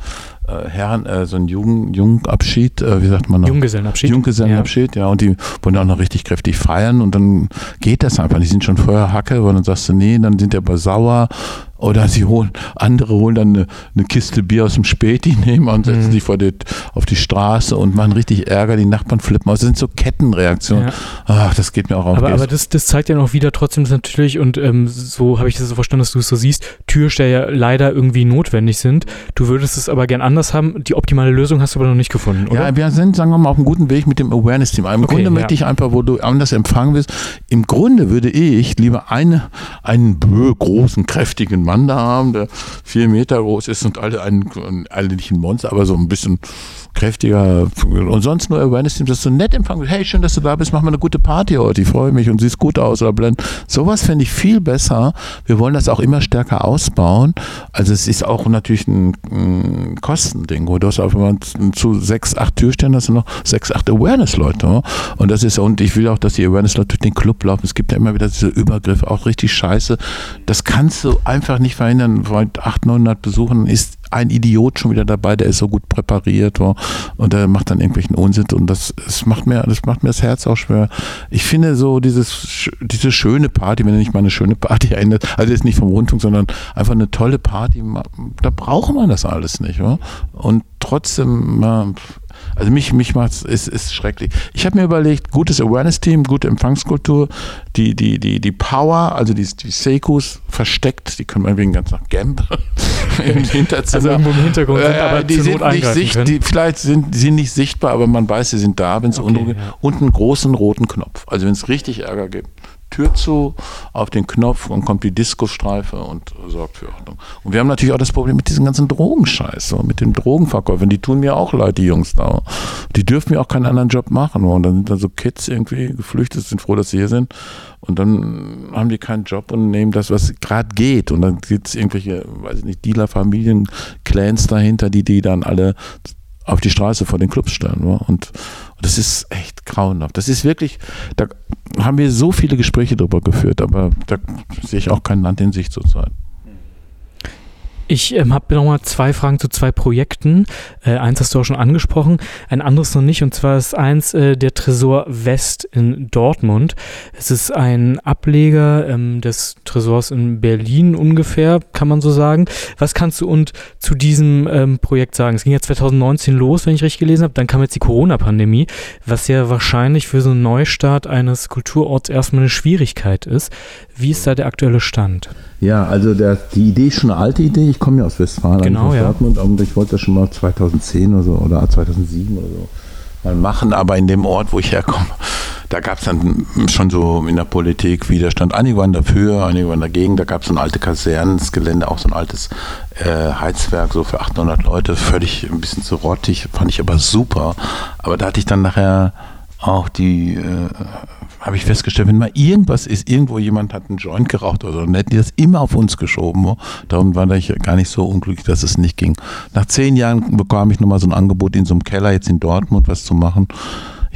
äh, Herren, äh, so ein Jung, Jungabschied, äh, wie sagt man noch? Junggesellenabschied. Junggesellenabschied, ja. ja. Und die wollen auch noch richtig kräftig feiern und dann geht das einfach. Die sind schon vorher Hacke, weil dann sagst du, nee, dann sind die aber sauer, oder sie holen, andere holen dann eine, eine Kiste Bier aus dem Späti, nehmen und setzen mhm. sich vor die, auf die Straße und machen richtig Ärger, die Nachbarn flippen aus. Das sind so Kettenreaktionen. Ja. Ach, das geht mir auch auf. Aber, aber das, das zeigt ja noch wieder trotzdem dass natürlich, und ähm, so habe ich das so verstanden, dass du es so siehst, Türsteher leider irgendwie notwendig sind. Du würdest es aber gern anders haben. Die optimale Lösung hast du aber noch nicht gefunden, oder? Ja, wir sind, sagen wir mal, auf einem guten Weg mit dem Awareness-Team. Im okay, Grunde ja. möchte ich einfach, wo du anders empfangen wirst, im Grunde würde ich lieber eine, einen großen, kräftigen Mann da haben, der vier Meter groß ist und alle, ein, alle nicht ein Monster, aber so ein bisschen kräftiger und sonst nur Awareness-Team, das so nett empfangen Hey, schön, dass du da bist, mach mal eine gute Party heute, ich freue mich und siehst gut aus oder blend. Sowas fände ich viel besser. Wir wollen das auch immer stärker ausbauen. Also es ist auch natürlich ein, ein Kostending, du hast einfach mal zu sechs, acht Türstellen hast du noch sechs, acht Awareness-Leute. Und das ist, und ich will auch, dass die Awareness-Leute durch den Club laufen. Es gibt ja immer wieder diese Übergriffe, auch richtig scheiße. Das kannst du einfach nicht verhindern. Bei 800, 900 Besuchen ist ein Idiot schon wieder dabei, der ist so gut präpariert oh, und der macht dann irgendwelchen Unsinn und das, das macht mir das macht mir das Herz auch schwer. Ich finde so dieses diese schöne Party, wenn er nicht mal eine schöne Party endet, also jetzt nicht vom Rundfunk, sondern einfach eine tolle Party, da braucht man das alles nicht. Oh. Und trotzdem also mich, mich macht es, ist, ist schrecklich. Ich habe mir überlegt, gutes Awareness-Team, gute Empfangskultur, die, die, die, die Power, also die, die Sekus versteckt, die können wir wegen ganz nach Gamp im Hinterzimmer. Also im Hintergrund sind, aber die sind nicht sicht, die, vielleicht sind sie nicht sichtbar, aber man weiß, sie sind da, wenn es okay, ja. und einen großen roten Knopf. Also wenn es richtig Ärger gibt, Tür zu, auf den Knopf und kommt die Disco-Streife und sorgt für Ordnung. Und wir haben natürlich auch das Problem mit diesem ganzen Drogenscheiß, mit den Drogenverkäufern. Die tun mir auch leid, die Jungs da. Die dürfen mir auch keinen anderen Job machen. Und dann sind da so Kids irgendwie geflüchtet, sind froh, dass sie hier sind. Und dann haben die keinen Job und nehmen das, was gerade geht. Und dann gibt es irgendwelche, weiß ich nicht, Dealer-Familien, Clans dahinter, die die dann alle auf die Straße vor den Clubs stellen. Und und das ist echt grauenhaft. Das ist wirklich, da haben wir so viele Gespräche darüber geführt, aber da sehe ich auch kein Land in Sicht zurzeit. Ich ähm, habe nochmal zwei Fragen zu zwei Projekten. Äh, eins hast du auch schon angesprochen, ein anderes noch nicht. Und zwar ist eins äh, der Tresor West in Dortmund. Es ist ein Ableger ähm, des Tresors in Berlin ungefähr, kann man so sagen. Was kannst du und zu diesem ähm, Projekt sagen? Es ging ja 2019 los, wenn ich richtig gelesen habe. Dann kam jetzt die Corona-Pandemie, was ja wahrscheinlich für so einen Neustart eines Kulturorts erstmal eine Schwierigkeit ist. Wie ist da der aktuelle Stand? Ja, also der, die Idee ist schon eine alte Idee. Ich komme ja aus Westfalen, genau, aus ja. Dortmund, und ich wollte das schon mal 2010 oder so oder 2007 oder so mal machen, aber in dem Ort, wo ich herkomme, da gab es dann schon so in der Politik Widerstand. Einige waren dafür, einige waren dagegen. Da gab es so ein altes Kasernensgelände, auch so ein altes äh, Heizwerk, so für 800 Leute, völlig ein bisschen zu rottig, fand ich aber super. Aber da hatte ich dann nachher auch die äh, habe ich festgestellt, wenn mal irgendwas ist, irgendwo jemand hat einen Joint geraucht oder so, dann hätten die das immer auf uns geschoben. Darum war ich gar nicht so unglücklich, dass es nicht ging. Nach zehn Jahren bekam ich nochmal so ein Angebot in so einem Keller jetzt in Dortmund was zu machen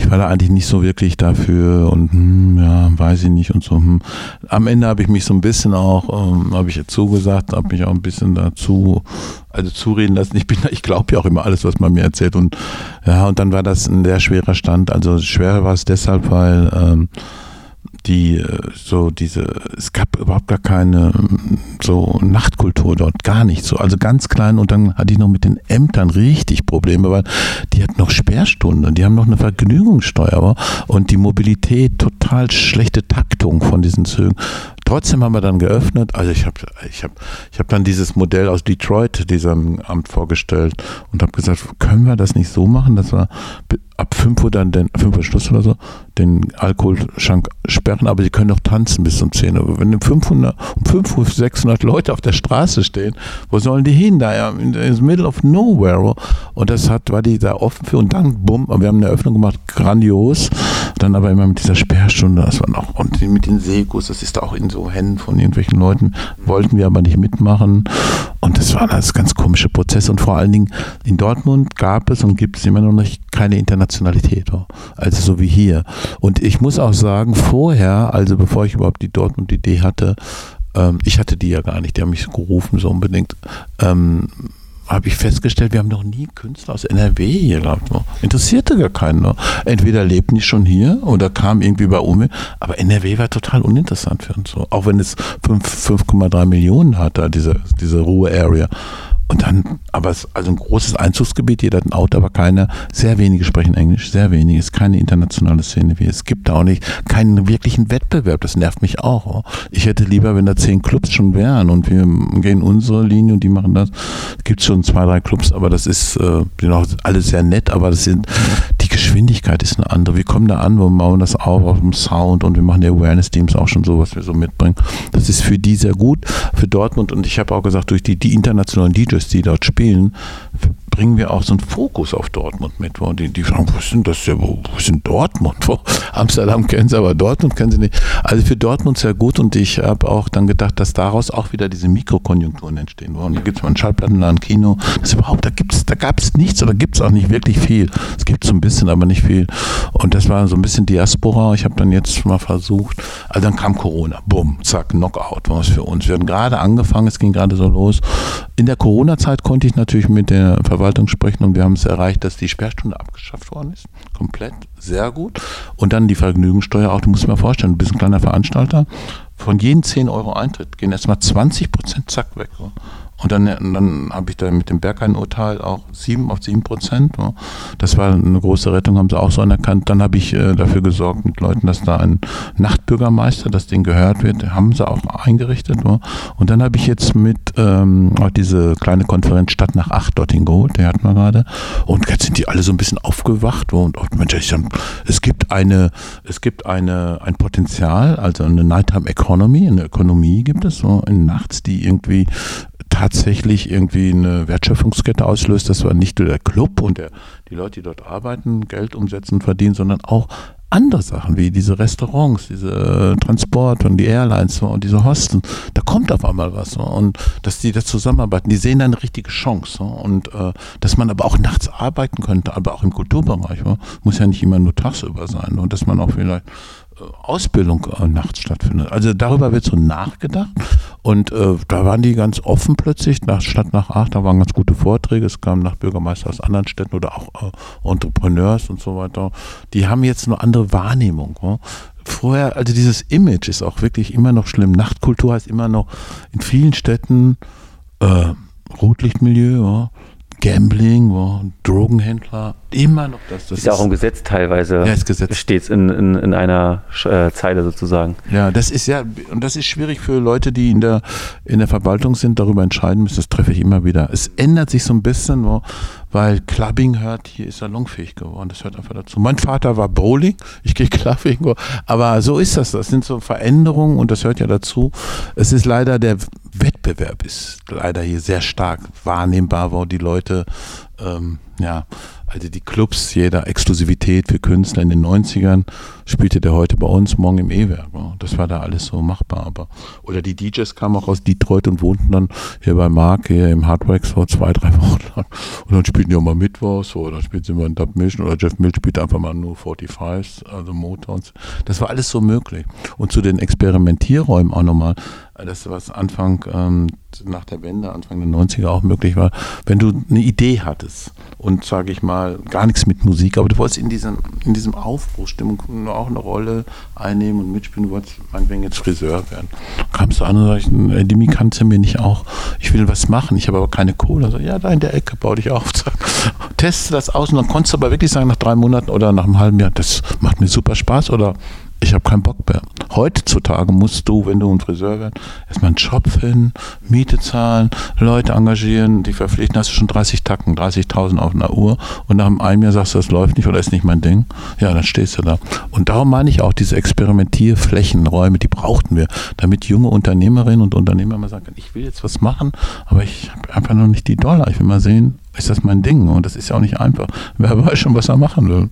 ich war da eigentlich nicht so wirklich dafür und hm, ja, weiß ich nicht und so. Hm. Am Ende habe ich mich so ein bisschen auch, ähm, habe ich zugesagt, habe mich auch ein bisschen dazu, also zureden lassen. Ich bin, ich glaube ja auch immer alles, was man mir erzählt und ja, und dann war das ein sehr schwerer Stand. Also schwer war es deshalb, weil ähm, die äh, so diese, es gab überhaupt gar keine so Nachtkultur dort, gar nicht so. Also ganz klein und dann hatte ich noch mit den Ämtern richtig Probleme, weil die hatten noch Sperrstunden, die haben noch eine Vergnügungssteuer und die Mobilität, total schlechte Taktung von diesen Zügen. Trotzdem haben wir dann geöffnet. Also ich habe ich hab, ich hab dann dieses Modell aus Detroit diesem Amt vorgestellt und habe gesagt, können wir das nicht so machen, dass wir ab 5 Uhr dann den 5 Uhr Schluss oder so den Alkoholschrank sperren, aber sie können doch tanzen bis um 10 Uhr. Wenn 500, um 5 Uhr 600 Leute auf der Straße stehen, wo sollen die hin? Da ja, in the middle of nowhere. Und das hat, war die da offen für und dann, bumm, wir haben eine Eröffnung gemacht, grandios. Dann aber immer mit dieser Sperrstunde, das war noch, und mit den Sekus, das ist da auch in so Händen von irgendwelchen Leuten, wollten wir aber nicht mitmachen. Und das waren alles ganz komische Prozesse. Und vor allen Dingen in Dortmund gab es und gibt es immer noch nicht keine Internationalität. Also so wie hier. Und ich muss auch sagen, vorher, also bevor ich überhaupt die Dortmund-Idee hatte, ähm, ich hatte die ja gar nicht, die haben mich gerufen, so unbedingt. Ähm, habe ich festgestellt, wir haben noch nie Künstler aus NRW hier gehabt. Interessierte gar keinen. Ne? Entweder lebten die schon hier oder kamen irgendwie bei Ume, aber NRW war total uninteressant für uns. So. Auch wenn es 5,3 Millionen hatte, diese, diese Ruhe-Area. Und dann, aber es ist also ein großes Einzugsgebiet, jeder hat ein Auto, aber keine, sehr wenige sprechen Englisch, sehr wenige, es ist keine internationale Szene wie es gibt da auch nicht keinen wirklichen Wettbewerb, das nervt mich auch. Ich hätte lieber, wenn da zehn Clubs schon wären und wir gehen unsere Linie und die machen das. Es gibt schon zwei, drei Clubs, aber das ist, äh, sind auch alle sehr nett, aber das sind, Geschwindigkeit ist eine andere. Wir kommen da an, wir bauen das auf auf dem Sound und wir machen die Awareness-Teams auch schon so, was wir so mitbringen. Das ist für die sehr gut, für Dortmund und ich habe auch gesagt, durch die, die internationalen DJs die dort spielen, bringen wir auch so einen Fokus auf Dortmund mit. Wo die, die fragen, was sind das ja, wo, wo denn Dortmund? Wo? Amsterdam kennen sie, aber Dortmund kennen sie nicht. Also für Dortmund sehr gut und ich habe auch dann gedacht, dass daraus auch wieder diese Mikrokonjunkturen entstehen wollen. Da gibt es mal einen Schallplattenladen, Kino. Das überhaupt, da da gab es nichts oder gibt es auch nicht wirklich viel. Es gibt so ein bisschen, aber nicht viel. Und das war so ein bisschen Diaspora. Ich habe dann jetzt mal versucht, also dann kam Corona, bumm, zack, Knockout war es für uns. Wir hatten gerade angefangen, es ging gerade so los. In der Corona-Zeit konnte ich natürlich mit der Verwaltung sprechen und wir haben es erreicht, dass die Sperrstunde abgeschafft worden ist. Komplett, sehr gut. Und dann die Vergnügungssteuer auch, du musst dir mal vorstellen, du bist ein kleiner Veranstalter, von jedem 10 Euro Eintritt gehen erstmal 20 Prozent zack weg. Und dann, dann habe ich da mit dem Berghain-Urteil auch 7 auf 7 Prozent. Das war eine große Rettung, haben sie auch so anerkannt. Dann habe ich äh, dafür gesorgt mit Leuten, dass da ein Nachtbürgermeister, dass denen gehört wird, haben sie auch eingerichtet. Ja. Und dann habe ich jetzt mit ähm, auch diese kleine Konferenz Stadt nach acht dorthin geholt, der hatten wir gerade. Und jetzt sind die alle so ein bisschen aufgewacht. Und oh, Mensch, ich sag, es gibt eine, es gibt eine, ein Potenzial, also eine Nighttime Economy, eine Ökonomie gibt es so in nachts, die irgendwie tatsächlich irgendwie eine Wertschöpfungskette auslöst. Das war nicht nur der Club und der, die Leute, die dort arbeiten, Geld umsetzen, verdienen, sondern auch andere Sachen wie diese Restaurants, diese Transport und die Airlines und diese Hosten, da kommt auf einmal was und dass die da zusammenarbeiten, die sehen da eine richtige Chance und äh, dass man aber auch nachts arbeiten könnte, aber auch im Kulturbereich, muss ja nicht immer nur tagsüber sein. Und dass man auch vielleicht Ausbildung äh, nachts stattfindet. Also darüber wird so nachgedacht und äh, da waren die ganz offen plötzlich, nach Stadt nach acht, da waren ganz gute Vorträge, es kamen nach Bürgermeister aus anderen Städten oder auch äh, Entrepreneurs und so weiter. Die haben jetzt eine andere Wahrnehmung. Ja? Vorher, also dieses Image ist auch wirklich immer noch schlimm. Nachtkultur heißt immer noch in vielen Städten äh, Rotlichtmilieu, ja? Gambling, wow, Drogenhändler, immer noch das. das ist ja auch im Gesetz teilweise. Ja, ist Gesetz. Steht in, in, in einer äh, Zeile sozusagen. Ja, das ist ja, und das ist schwierig für Leute, die in der, in der Verwaltung sind, darüber entscheiden müssen. Das treffe ich immer wieder. Es ändert sich so ein bisschen, wo, weil Clubbing hört, hier ist salonfähig geworden. Das hört einfach dazu. Mein Vater war Bowling, ich gehe Clubbing, aber so ist das. Das sind so Veränderungen und das hört ja dazu. Es ist leider der Wettbewerb ist leider hier sehr stark wahrnehmbar, wo die Leute, ähm, ja, also die Clubs, jeder Exklusivität für Künstler in den 90ern, spielte der heute bei uns, morgen im E-Werk. Das war da alles so machbar. Aber, oder die DJs kamen auch aus Detroit und wohnten dann hier bei Mark, hier im Hardwax vor zwei, drei Wochen lang. Und dann spielten die auch mal Mittwochs, oder spielten sie mal ein Dub Mission, oder Jeff Mill spielte einfach mal nur 45s, also Motors. Das war alles so möglich. Und zu den Experimentierräumen auch nochmal, das was Anfang ähm, nach der Wende, Anfang der 90er auch möglich war, wenn du eine Idee hattest und sage ich mal gar nichts mit Musik, aber du wolltest in diesem, in diesem Aufbruchstimmung auch eine Rolle einnehmen und mitspielen, du wolltest meinetwegen jetzt Friseur werden. Kamst du an und sagst, Dimi, kannst du mir nicht auch, ich will was machen, ich habe aber keine Kohle. Also, ja, da in der Ecke, bau dich auf, teste das aus und dann konntest du aber wirklich sagen, nach drei Monaten oder nach einem halben Jahr, das macht mir super Spaß oder ich habe keinen Bock mehr. Heutzutage musst du, wenn du ein Friseur wirst, erstmal einen Job finden, Miete zahlen, Leute engagieren, die verpflichten, hast du schon 30 Tacken, 30.000 auf einer Uhr und nach einem Jahr sagst du, das läuft nicht oder ist nicht mein Ding. Ja, dann stehst du da. Und darum meine ich auch, diese Experimentierflächen, Räume, die brauchten wir, damit junge Unternehmerinnen und Unternehmer mal sagen können, ich will jetzt was machen, aber ich habe einfach noch nicht die Dollar. Ich will mal sehen, ist das mein Ding und das ist ja auch nicht einfach. Wer weiß schon, was er machen will.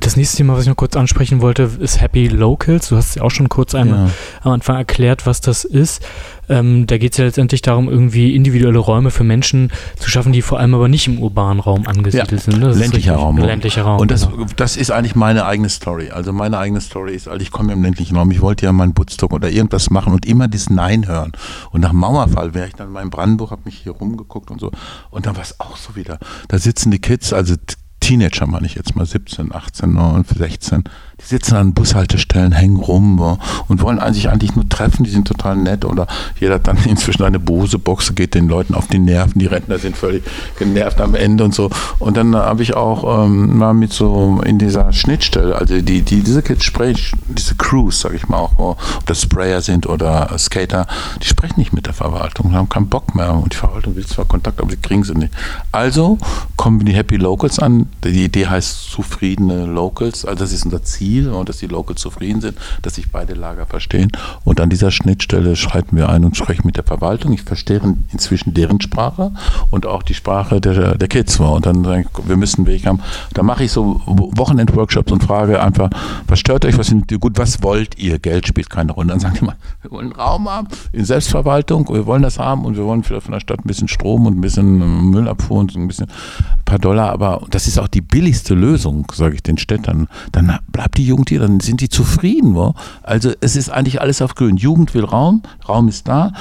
Das nächste Thema, was ich noch kurz ansprechen wollte, ist Happy Locals. Du hast ja auch schon kurz einmal ja. am Anfang erklärt, was das ist. Ähm, da geht es ja letztendlich darum, irgendwie individuelle Räume für Menschen zu schaffen, die vor allem aber nicht im urbanen Raum angesiedelt ja. sind. Ne? ländlicher Raum. Ländlicher Raum. Und das, genau. das ist eigentlich meine eigene Story. Also meine eigene Story ist, also ich komme ja im ländlichen Raum, ich wollte ja mal einen Butzstock oder irgendwas machen und immer das Nein hören. Und nach Mauerfall wäre ich dann in Brandenburg, habe mich hier rumgeguckt und so. Und dann war es auch so wieder. Da sitzen die Kids, also Teenager meine ich jetzt mal, 17, 18, 19, 16, die sitzen an Bushaltestellen, hängen rum und wollen sich eigentlich nur treffen, die sind total nett oder jeder hat dann inzwischen eine Bose-Box, geht den Leuten auf die Nerven, die Rentner sind völlig genervt am Ende und so. Und dann habe ich auch ähm, mal mit so in dieser Schnittstelle, also die, die diese sprechen, diese Crews, sage ich mal auch, ob das Sprayer sind oder Skater, die sprechen nicht mit der Verwaltung, haben keinen Bock mehr. Und die Verwaltung will zwar Kontakt, aber sie kriegen sie nicht. Also kommen die Happy Locals an, die Idee heißt zufriedene Locals, also das ist unser Ziel Ziel und dass die Locals zufrieden sind, dass sich beide Lager verstehen. Und an dieser Schnittstelle schreiten wir ein und sprechen mit der Verwaltung. Ich verstehe inzwischen deren Sprache und auch die Sprache der, der Kids. Und dann sagen wir müssen einen Weg haben. Da mache ich so Wochenend-Workshops und frage einfach, was stört euch, was sind, gut, was wollt ihr? Geld spielt keine Rolle. Dann sagen die mal, wir wollen Raum haben in Selbstverwaltung, wir wollen das haben und wir wollen vielleicht von der Stadt ein bisschen Strom und ein bisschen Müllabfuhr und ein bisschen ein paar Dollar, aber das ist auch die billigste Lösung, sage ich den Städtern. Dann bleibt die die Jugend dann sind die zufrieden. Wo? Also es ist eigentlich alles auf grün. Jugend will Raum, Raum ist da,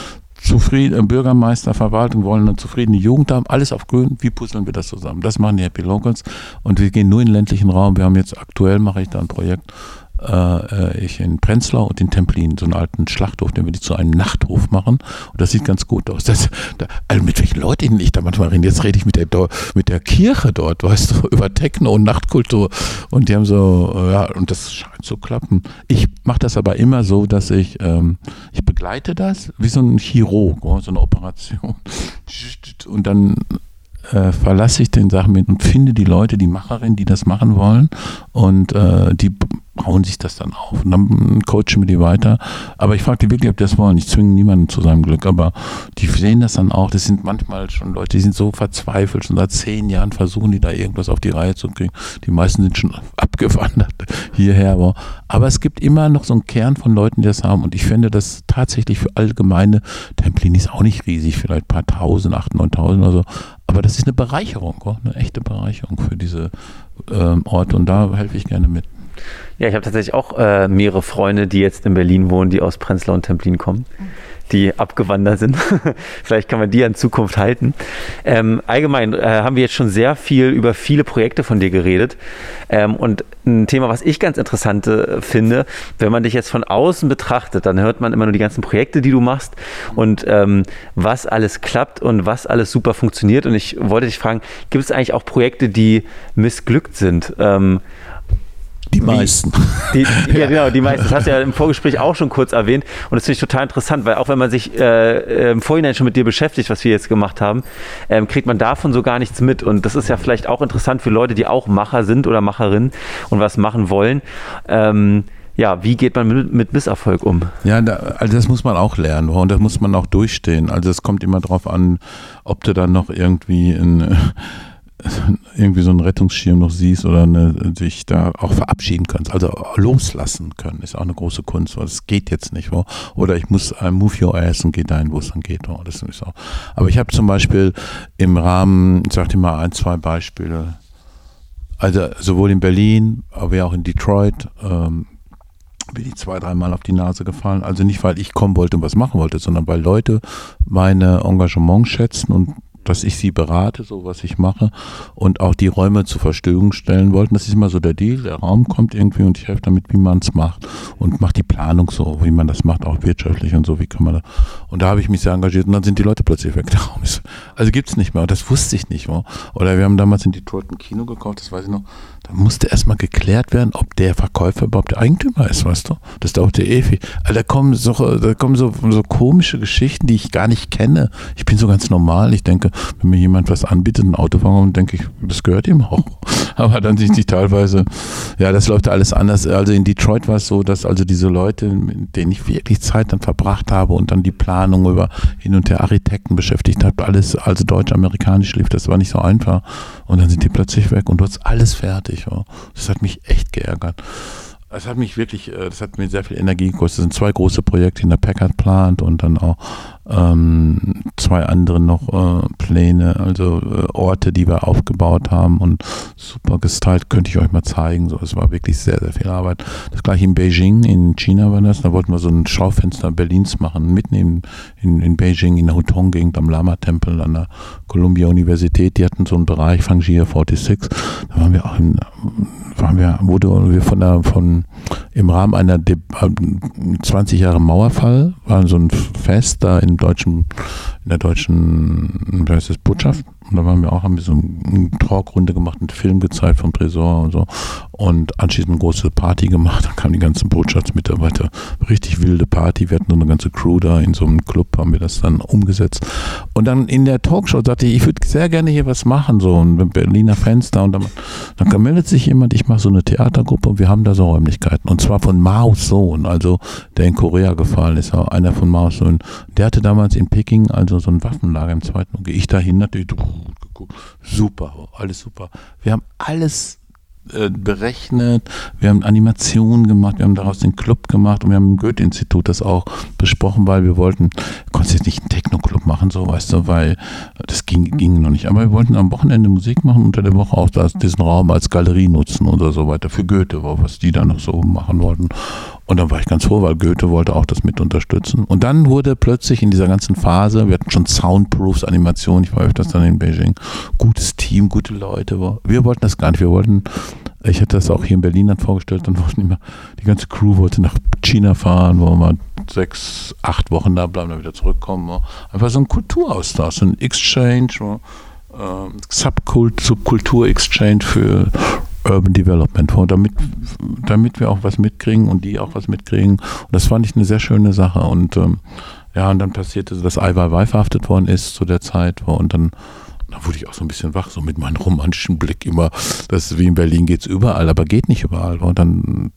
zufrieden, äh, Bürgermeister, Verwaltung wollen eine zufriedene Jugend haben, alles auf grün. Wie puzzeln wir das zusammen? Das machen die Happy Locals und wir gehen nur in den ländlichen Raum. Wir haben jetzt aktuell, mache ich da ein Projekt, äh, ich in Prenzlau und in Templin, so einen alten Schlachthof, den wir zu einem Nachthof machen. Und das sieht ganz gut aus. Das, da, also mit welchen Leuten ich da manchmal rede. Jetzt rede ich mit der, mit der Kirche dort, weißt du, über Techno und Nachtkultur. Und die haben so, äh, ja, und das scheint zu klappen. Ich mache das aber immer so, dass ich, ähm, ich begleite das wie so ein Chirurg, oh, so eine Operation. Und dann äh, verlasse ich den Sachen mit und finde die Leute, die Macherinnen, die das machen wollen und äh, die hauen sich das dann auf und dann coachen wir die weiter. Aber ich frage die wirklich, ob die das wollen. Ich zwinge niemanden zu seinem Glück, aber die sehen das dann auch. Das sind manchmal schon Leute, die sind so verzweifelt, schon seit zehn Jahren versuchen die da irgendwas auf die Reihe zu kriegen. Die meisten sind schon abgewandert hierher. Aber, aber es gibt immer noch so einen Kern von Leuten, die das haben und ich finde das tatsächlich für allgemeine Templin ist auch nicht riesig, vielleicht ein paar tausend, acht, neuntausend oder so. Aber das ist eine Bereicherung, eine echte Bereicherung für diese ähm, Orte und da helfe ich gerne mit. Ja, ich habe tatsächlich auch äh, mehrere Freunde, die jetzt in Berlin wohnen, die aus Prenzlau und Templin kommen, die abgewandert sind. Vielleicht kann man die in Zukunft halten. Ähm, allgemein äh, haben wir jetzt schon sehr viel über viele Projekte von dir geredet. Ähm, und ein Thema, was ich ganz interessant äh, finde, wenn man dich jetzt von außen betrachtet, dann hört man immer nur die ganzen Projekte, die du machst und ähm, was alles klappt und was alles super funktioniert. Und ich wollte dich fragen, gibt es eigentlich auch Projekte, die missglückt sind? Die meisten. Die, die, ja, genau, die meisten. Das hast du ja im Vorgespräch auch schon kurz erwähnt. Und das finde ich total interessant, weil auch wenn man sich äh, im Vorhinein schon mit dir beschäftigt, was wir jetzt gemacht haben, ähm, kriegt man davon so gar nichts mit. Und das ist ja vielleicht auch interessant für Leute, die auch Macher sind oder Macherinnen und was machen wollen. Ähm, ja, wie geht man mit, mit Misserfolg um? Ja, da, also das muss man auch lernen und das muss man auch durchstehen. Also es kommt immer darauf an, ob du dann noch irgendwie ein irgendwie so einen Rettungsschirm noch siehst oder eine, dich da auch verabschieden kannst, also loslassen können, ist auch eine große Kunst, weil es geht jetzt nicht. Wo, oder ich muss uh, move your ass und geh dahin, wo es dann geht. Wo, das ist auch. Aber ich habe zum Beispiel im Rahmen, ich sag dir mal ein, zwei Beispiele, also sowohl in Berlin, aber auch in Detroit, ähm, bin ich zwei, dreimal auf die Nase gefallen. Also nicht, weil ich kommen wollte und was machen wollte, sondern weil Leute meine Engagement schätzen und dass ich sie berate, so was ich mache und auch die Räume zur Verfügung stellen wollten. Das ist immer so der Deal. Der Raum kommt irgendwie und ich helfe damit, wie man es macht und mache die Planung so, wie man das macht, auch wirtschaftlich und so, wie kann man das. Und da habe ich mich sehr engagiert und dann sind die Leute plötzlich weg. Der Raum ist, also gibt's nicht mehr. Das wusste ich nicht. Oder wir haben damals in Detroit ein Kino gekauft, das weiß ich noch. Da musste erstmal geklärt werden, ob der Verkäufer überhaupt der Eigentümer ist, weißt du? Das dauert der ewig. Also da kommen so, da kommen so, so komische Geschichten, die ich gar nicht kenne. Ich bin so ganz normal. Ich denke, wenn mir jemand was anbietet, ein Auto fahren, denke ich, das gehört ihm auch. Aber dann sind die teilweise, ja, das läuft alles anders. Also in Detroit war es so, dass also diese Leute, mit denen ich wirklich Zeit dann verbracht habe und dann die Planung über hin und her Architekten beschäftigt habe, alles also deutsch-amerikanisch lief, das war nicht so einfach. Und dann sind die plötzlich weg und du hast alles fertig. Ja. Das hat mich echt geärgert. Es hat mich wirklich, äh, das hat mir sehr viel Energie gekostet. Das sind zwei große Projekte in der Packard Plant und dann auch ähm, zwei andere noch äh, Pläne, also äh, Orte, die wir aufgebaut haben und super gestylt, könnte ich euch mal zeigen. So, es war wirklich sehr, sehr viel Arbeit. Das gleiche in Beijing, in China war das. Da wollten wir so ein Schaufenster Berlins machen, mitten in, in, in Beijing, in der Hutong-Gegend am Lama-Tempel an der Columbia-Universität. Die hatten so einen Bereich, Fangia 46. Da waren wir auch in waren wir, wurde wir von der, von, im Rahmen einer De 20 Jahre Mauerfall, war so ein Fest da in deutschen, in der deutschen, das, Botschaft. Und da waren wir auch, haben wir so eine Talkrunde gemacht, einen Film gezeigt vom Tresor und so. Und anschließend eine große Party gemacht. Dann kamen die ganzen Botschaftsmitarbeiter. Richtig wilde Party. Wir hatten so eine ganze Crew da in so einem Club, haben wir das dann umgesetzt. Und dann in der Talkshow sagte ich, ich würde sehr gerne hier was machen, so ein Berliner Fenster. Und dann, dann meldet sich jemand, ich mache so eine Theatergruppe und wir haben da so Räumlichkeiten. Und zwar von Maos Sohn, also der in Korea gefallen ist, einer von Maos Sohn. Der hatte damals in Peking also so ein Waffenlager im Zweiten. Und gehe ich dahin natürlich. Super, alles super. Wir haben alles äh, berechnet, wir haben Animationen gemacht, wir haben daraus den Club gemacht und wir haben im Goethe-Institut das auch besprochen, weil wir wollten, konntest jetzt nicht einen Techno-Club machen, so weißt du, weil das ging, ging noch nicht. Aber wir wollten am Wochenende Musik machen, unter der Woche auch das, diesen Raum als Galerie nutzen oder so weiter für Goethe, was die da noch so machen wollten. Und dann war ich ganz froh, weil Goethe wollte auch das mit unterstützen. Und dann wurde plötzlich in dieser ganzen Phase, wir hatten schon Soundproofs, Animationen, ich war öfters dann in Beijing, gutes Team, gute Leute. Wir wollten das gar nicht. Wir wollten, ich hatte das auch hier in Berlin dann vorgestellt, dann wollten immer, die ganze Crew wollte nach China fahren, wo wir sechs, acht Wochen da bleiben, dann wieder zurückkommen. Einfach so ein Kulturaustausch, so ein Exchange, äh, Subkultur-Exchange für Urban Development vor, damit, damit wir auch was mitkriegen und die auch was mitkriegen. Und das fand ich eine sehr schöne Sache. Und ähm, ja, und dann passierte, dass Ai Weiwei verhaftet worden ist zu der Zeit. Und dann, dann wurde ich auch so ein bisschen wach, so mit meinem romantischen Blick immer, das wie in Berlin geht es überall, aber geht nicht überall. Und dann,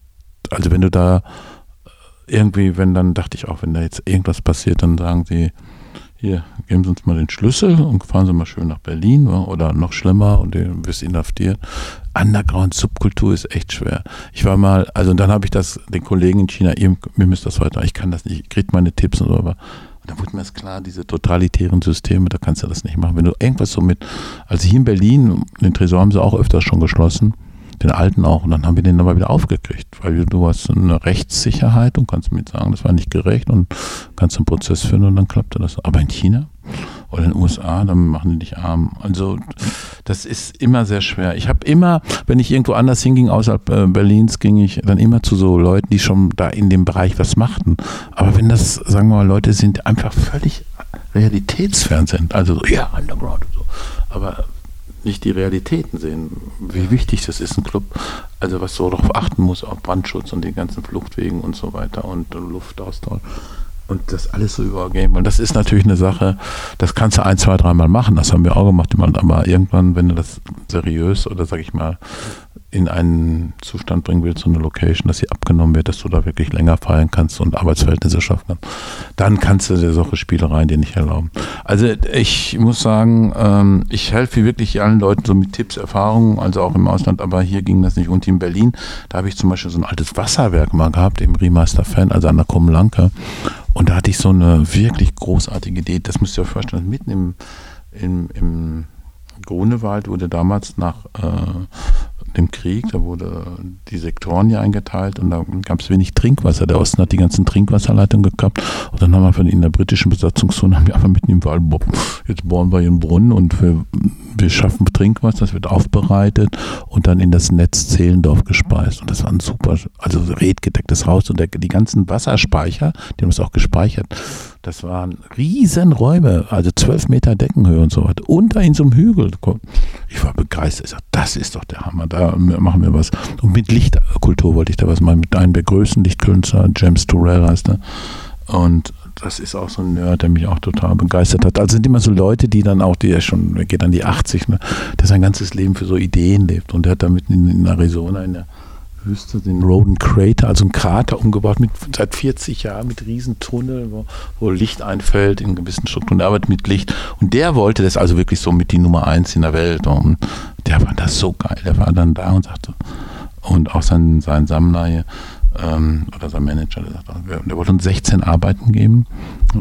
also wenn du da irgendwie, wenn dann dachte ich auch, wenn da jetzt irgendwas passiert, dann sagen sie, hier, geben Sie uns mal den Schlüssel und fahren Sie mal schön nach Berlin oder noch schlimmer und du wirst inhaftiert. Underground-Subkultur ist echt schwer. Ich war mal, also dann habe ich das den Kollegen in China, ihr, mir müsst das weiter, ich kann das nicht, ich kriege meine Tipps und so, aber und dann wurde mir das klar, diese totalitären Systeme, da kannst du das nicht machen. Wenn du irgendwas so mit, also hier in Berlin, den Tresor haben sie auch öfters schon geschlossen, den alten auch, und dann haben wir den aber wieder aufgekriegt, weil du hast eine Rechtssicherheit und kannst mit sagen, das war nicht gerecht und kannst einen Prozess führen und dann klappte das. Aber in China oder in den USA, dann machen die dich arm. Also das ist immer sehr schwer. Ich habe immer, wenn ich irgendwo anders hinging, außerhalb äh, Berlins, ging ich dann immer zu so Leuten, die schon da in dem Bereich was machten. Aber wenn das, sagen wir mal, Leute sind, die einfach völlig realitätsfern sind, also so, ja, Underground und so, aber nicht die Realitäten sehen, wie wichtig das ist, ein Club, also was so darauf achten muss, auf Brandschutz und den ganzen Fluchtwegen und so weiter und Luftaustausch und das alles so übergeben. Und das ist natürlich eine Sache, das kannst du ein, zwei, dreimal machen, das haben wir auch gemacht, aber irgendwann, wenn du das seriös oder sag ich mal in einen Zustand bringen willst, so eine Location, dass sie abgenommen wird, dass du da wirklich länger feiern kannst und Arbeitsverhältnisse schaffen kannst, dann kannst du dir solche Spielereien dir nicht erlauben. Also ich muss sagen, ähm, ich helfe wirklich allen Leuten so mit Tipps, Erfahrungen, also auch im Ausland, aber hier ging das nicht. Und in Berlin, da habe ich zum Beispiel so ein altes Wasserwerk mal gehabt, im Remaster Fan, also an der Komlanke. Und da hatte ich so eine wirklich großartige Idee, das müsst ihr euch vorstellen, mitten im, im, im Grunewald wurde damals nach äh, dem Krieg, da wurde die Sektoren hier eingeteilt und da gab es wenig Trinkwasser. Der Osten hat die ganzen Trinkwasserleitungen gekappt und dann haben wir von in der britischen Besatzungszone haben wir einfach mitten im Wald, jetzt bohren wir hier einen Brunnen und wir, wir schaffen Trinkwasser, das wird aufbereitet und dann in das Netz Zehlendorf gespeist. Und das war ein super, also redgedecktes Haus und der, die ganzen Wasserspeicher, die haben es auch gespeichert. Das waren Riesenräume, also zwölf Meter Deckenhöhe und so weiter. Unter in so einem Hügel. Ich war begeistert. Ich sagte, das ist doch der Hammer. Da machen wir was. Und mit Lichtkultur wollte ich da was machen. Mit einem der größten Lichtkünstler, James Turrell heißt er. Und das ist auch so ein Nerd, der mich auch total begeistert hat. Also sind immer so Leute, die dann auch, ja schon, geht an die 80, ne, der sein ganzes Leben für so Ideen lebt. Und der hat da mitten in, in Arizona in der Wüste den Roden Crater, also ein Krater umgebaut mit seit 40 Jahren mit Riesentunnel, wo, wo Licht einfällt in gewissen Strukturen, der arbeitet mit Licht. Und der wollte das also wirklich so mit die Nummer eins in der Welt. Und der war das so geil. Der war dann da und sagte, und auch sein, sein Sammler hier, ähm, oder sein Manager, der, sagte, der wollte uns 16 Arbeiten geben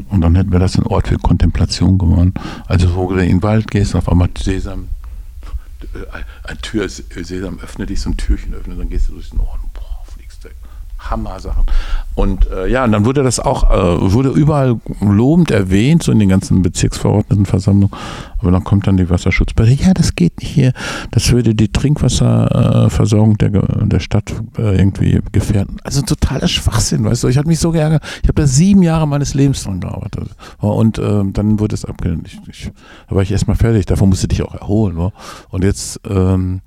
und dann hätten wir das ein Ort für Kontemplation gewonnen. Also wo du in den Wald gehst, auf einmal Sesam, ein Tür, Sesam, öffne dich, so ein Türchen öffnet, dann gehst du durch den Ort und boah, fliegst weg. Hammer-Sachen. Und äh, ja, und dann wurde das auch, äh, wurde überall lobend erwähnt, so in den ganzen Bezirksverordnetenversammlungen. Aber dann kommt dann die Wasserschutzbehörde, ja, das geht nicht hier. Das würde die Trinkwasserversorgung der, der Stadt äh, irgendwie gefährden. Also totaler Schwachsinn, weißt du. Ich hatte mich so geärgert. Ich habe da sieben Jahre meines Lebens dran gearbeitet. Und äh, dann wurde es abgelehnt. Ich, ich, da war ich erstmal fertig. Davon musste ich dich auch erholen. Wa? Und jetzt ähm,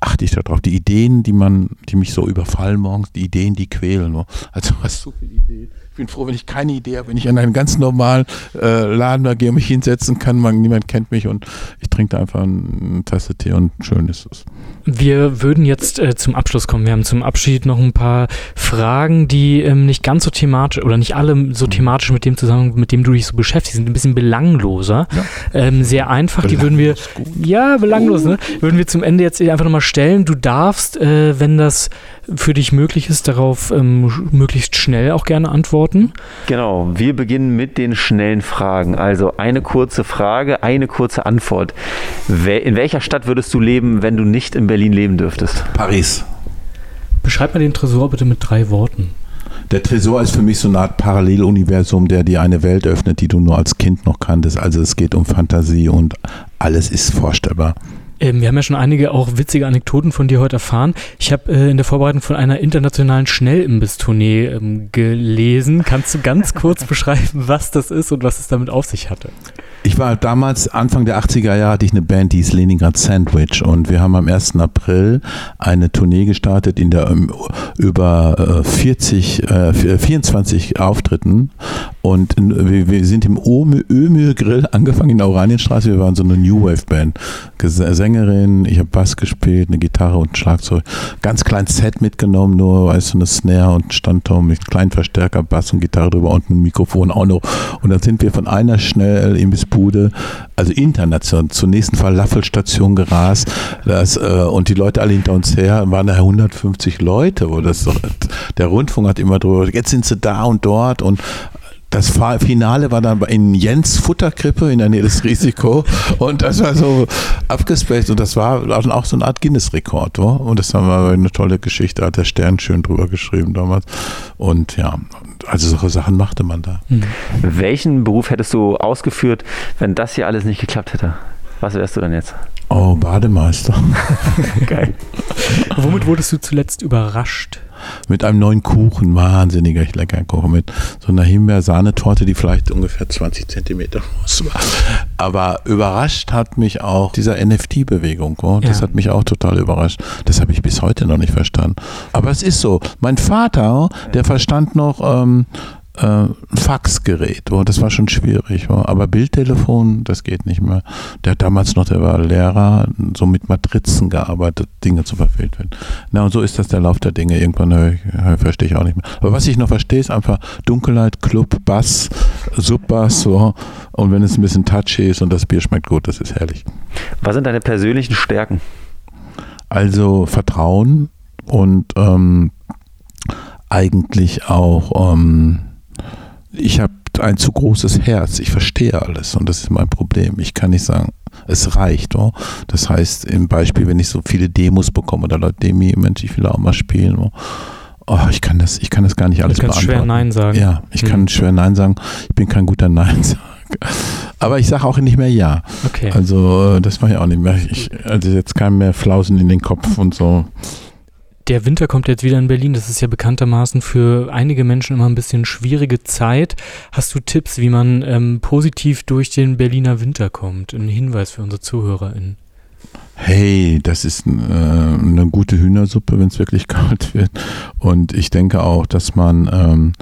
achte ich darauf. Die Ideen, die man, die mich so überfallen morgens, die Ideen, die quälen. Also hast so viele Ideen. Ich bin froh, wenn ich keine Idee habe, wenn ich an einen ganz normalen äh, Laden da gehe und mich hinsetzen kann, man, niemand kennt mich und ich trinke da einfach eine Tasse Tee und schön ist es. Wir würden jetzt äh, zum Abschluss kommen. Wir haben zum Abschied noch ein paar Fragen, die ähm, nicht ganz so thematisch oder nicht alle so thematisch mit dem zusammen, mit dem du dich so beschäftigst, sind ein bisschen belangloser. Ja. Ähm, sehr einfach. Belanglos die würden wir, gut. ja, belanglos, uh. ne? Würden wir zum Ende jetzt einfach nochmal stellen. Du darfst, äh, wenn das für dich möglich ist, darauf ähm, möglichst schnell auch gerne antworten. Genau, wir beginnen mit den schnellen Fragen. Also eine kurze Frage, eine kurze Antwort. In welcher Stadt würdest du leben, wenn du nicht in Berlin leben dürftest? Paris. Beschreib mal den Tresor bitte mit drei Worten. Der Tresor ist für mich so eine Art Paralleluniversum, der dir eine Welt öffnet, die du nur als Kind noch kanntest. Also es geht um Fantasie und alles ist vorstellbar. Ähm, wir haben ja schon einige auch witzige Anekdoten von dir heute erfahren. Ich habe äh, in der Vorbereitung von einer internationalen Schnellimbiss-Tournee ähm, gelesen. Kannst du ganz kurz beschreiben, was das ist und was es damit auf sich hatte? Ich war damals, Anfang der 80er Jahre, hatte ich eine Band, die ist Leningrad Sandwich und wir haben am 1. April eine Tournee gestartet in der um, über 40, äh, 24 äh, Auftritten und in, wir, wir, sind im Ömür Grill angefangen in der Oranienstraße. Wir waren so eine New Wave Band. Sängerin, ich habe Bass gespielt, eine Gitarre und ein Schlagzeug. Ganz kleines Set mitgenommen, nur weißt du, eine Snare und Standturm mit kleinen Verstärker, Bass und Gitarre drüber und ein Mikrofon auch noch. Und dann sind wir von einer schnell bis Bude, also international, zur nächsten Falafelstation gerast. Das, äh, und die Leute alle hinter uns her, waren da 150 Leute. Wo das, der Rundfunk hat immer drüber, jetzt sind sie da und dort und das Finale war dann in Jens Futterkrippe in der Nähe des Risiko und das war so abgespaced und das war auch so eine Art Guinness-Rekord. Und das war eine tolle Geschichte, hat der Stern schön drüber geschrieben damals. Und ja, also solche Sachen machte man da. Mhm. Welchen Beruf hättest du ausgeführt, wenn das hier alles nicht geklappt hätte? Was wärst du dann jetzt? Oh, Bademeister. Geil. Womit wurdest du zuletzt überrascht? Mit einem neuen Kuchen, wahnsinniger lecker Kuchen, mit so einer Himbeersahnetorte, die vielleicht ungefähr 20 Zentimeter groß war. Aber überrascht hat mich auch dieser NFT-Bewegung. Oh, das ja. hat mich auch total überrascht. Das habe ich bis heute noch nicht verstanden. Aber es ist so. Mein Vater, der verstand noch ähm, äh, Faxgerät. Oh, das war schon schwierig. Oh. Aber Bildtelefon, das geht nicht mehr. Der hat damals noch, der war Lehrer, so mit Matrizen gearbeitet, Dinge zu verfehlt werden. Na, und so ist das der Lauf der Dinge. Irgendwann verstehe ich auch nicht mehr. Aber was ich noch verstehe, ist einfach Dunkelheit, Club, Bass, Subbass, so. Und wenn es ein bisschen touchy ist und das Bier schmeckt gut, das ist herrlich. Was sind deine persönlichen Stärken? Also Vertrauen und ähm, eigentlich auch ähm, ich habe ein zu großes Herz. Ich verstehe alles und das ist mein Problem. Ich kann nicht sagen, Es reicht. Oh. Das heißt, im Beispiel, wenn ich so viele Demos bekomme oder Leute, Demi, Mensch, ich will auch mal spielen. Oh. Oh, ich kann das, ich kann das gar nicht alles du kannst beantworten. schwer Nein sagen. Ja, ich Hm. kann schwer Nein sagen. Ich bin kein guter Nein-Sager. Aber ich sage auch nicht mehr Ja. Okay. Also äh, das mache ich auch nicht mehr. Ich, also jetzt kein mehr Flausen in den Kopf und so. Der Winter kommt jetzt wieder in Berlin. Das ist ja bekanntermaßen für einige Menschen immer ein bisschen schwierige Zeit. Hast du Tipps, wie man ähm, positiv durch den Berliner Winter kommt? Ein Hinweis für unsere ZuhörerInnen. Hey, das ist äh, eine gute Hühnersuppe, wenn es wirklich kalt wird. Und ich denke auch, dass man, ähm,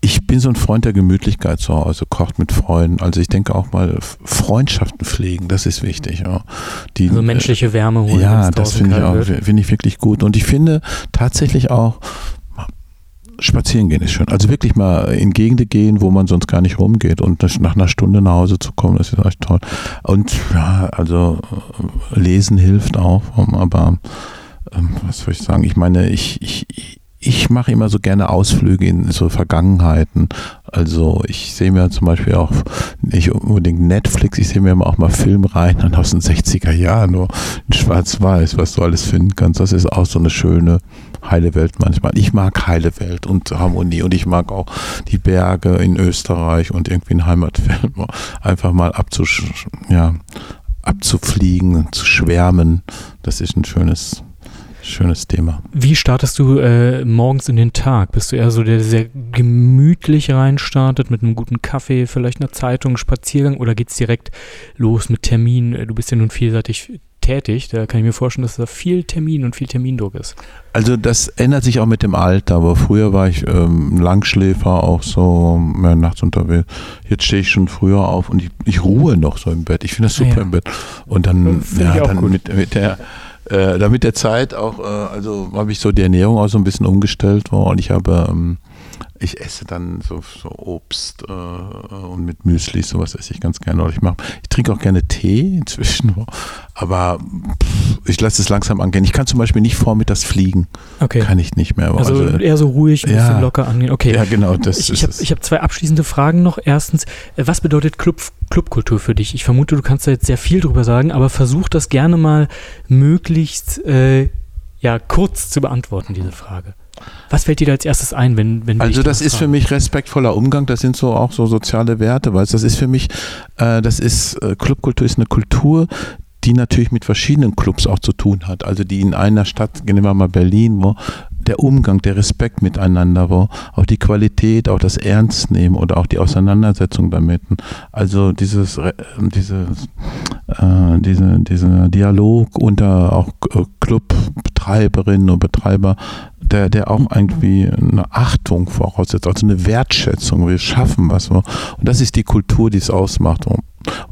ich bin so ein Freund der Gemütlichkeit zu Hause, kocht mit Freunden. Also ich denke auch mal Freundschaften pflegen, das ist wichtig. Ja. Die, Also menschliche Wärme holen. Ja, das finde ich auch, finde ich wirklich gut. Und ich finde tatsächlich auch, spazieren gehen ist schön. Also wirklich mal in Gegenden gehen, wo man sonst gar nicht rumgeht und nach einer Stunde nach Hause zu kommen, das ist echt toll. Und ja, also äh, lesen hilft auch, aber ähm, was soll ich sagen? Ich meine, ich, ich, ich mache immer so gerne Ausflüge in so Vergangenheiten. Also ich sehe mir zum Beispiel auch nicht unbedingt Netflix, ich sehe mir auch mal Film rein dann aus den 60er Jahren, nur in Schwarz-Weiß, was du alles finden kannst. Das ist auch so eine schöne heile Welt manchmal. Ich mag heile Welt und Harmonie und ich mag auch die Berge in Österreich und irgendwie ein Heimatfilm. Einfach mal abzusch ja, abzufliegen, zu schwärmen. Das ist ein schönes, schönes Thema. Wie startest du äh, morgens in den Tag? Bist du eher so der, der sehr gemütlich reinstartet mit einem guten Kaffee, vielleicht einer Zeitung, Spaziergang oder geht's direkt los mit Termin? Du bist ja nun vielseitig tätig, da kann ich mir vorstellen, dass da viel Termin und viel Termindruck ist. Also das ändert sich auch mit dem Alter, aber früher war ich ähm, Langschläfer, auch so mehr nachts unterwegs. Jetzt stehe ich schon früher auf und ich, ich ruhe noch so im Bett. Ich finde das Ah, super ja. im Bett. Und dann, ja, dann mit, mit der äh, dann mit der Zeit auch, äh, also habe ich so die Ernährung auch so ein bisschen umgestellt und ich habe ähm, ich esse dann so, so Obst äh, und mit Müsli, sowas esse ich ganz gerne. Oder ich mache, ich trinke auch gerne Tee inzwischen, aber pff, ich lasse es langsam angehen. Ich kann zum Beispiel nicht vormittags fliegen. Okay. Kann ich nicht mehr. Also, eher so ruhig, ein ja. bisschen locker angehen. Okay. ja, genau, das ich habe hab zwei abschließende Fragen noch. Erstens, äh, was bedeutet Club, Clubkultur für dich? Ich vermute, du kannst da jetzt sehr viel drüber sagen, aber versuch das gerne mal möglichst äh, ja, kurz zu beantworten, diese Frage. Was fällt dir da als erstes ein, wenn, wenn Also das ist für fragen? mich respektvoller Umgang, das sind so auch so soziale Werte, weißt das ist für mich, äh, das ist, äh, Clubkultur ist eine Kultur, die natürlich mit verschiedenen Clubs auch zu tun hat. Also die in einer Stadt, nehmen wir mal Berlin, wo der Umgang, der Respekt miteinander, wo auch die Qualität, auch das Ernstnehmen oder auch die Auseinandersetzung damit. Also dieses, dieses, äh, diese, dieser Dialog unter auch äh, Clubbetreiberinnen und Betreiber, der, der auch irgendwie eine Achtung voraussetzt, also eine Wertschätzung. Wir schaffen was. Und das ist die Kultur, die es ausmacht. Und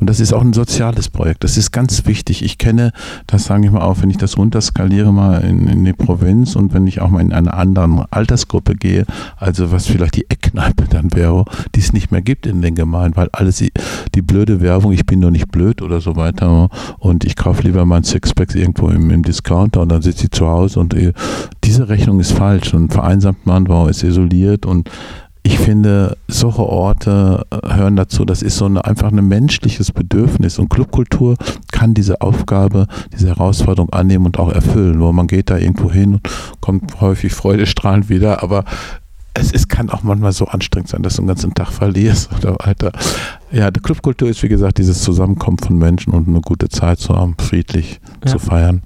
das ist auch ein soziales Projekt. Das ist ganz wichtig. Ich kenne, das sage ich mal auch, wenn ich das runterskaliere mal in, in die Provinz und wenn ich auch mal in eine andere Altersgruppe gehe, also was vielleicht die Eckkneipe dann wäre, die es nicht mehr gibt in den Gemeinden, weil alles die, die blöde Werbung, ich bin doch nicht blöd oder so weiter und ich kaufe lieber mal Sixpacks irgendwo im, im Discounter und dann sitzt sie zu Hause und äh, diese Rechnung ist falsch und vereinsamt man war, ist isoliert und ich finde, solche Orte äh, hören dazu. Das ist so eine, einfach ein menschliches Bedürfnis. Und Clubkultur kann diese Aufgabe, diese Herausforderung annehmen und auch erfüllen. Wo man geht da irgendwo hin und kommt häufig freudestrahlend wieder. Aber es, es kann auch manchmal so anstrengend sein, dass du den ganzen Tag verlierst oder weiter. Ja, die Clubkultur ist, wie gesagt, dieses Zusammenkommen von Menschen und eine gute Zeit zu haben, friedlich Ja. zu feiern.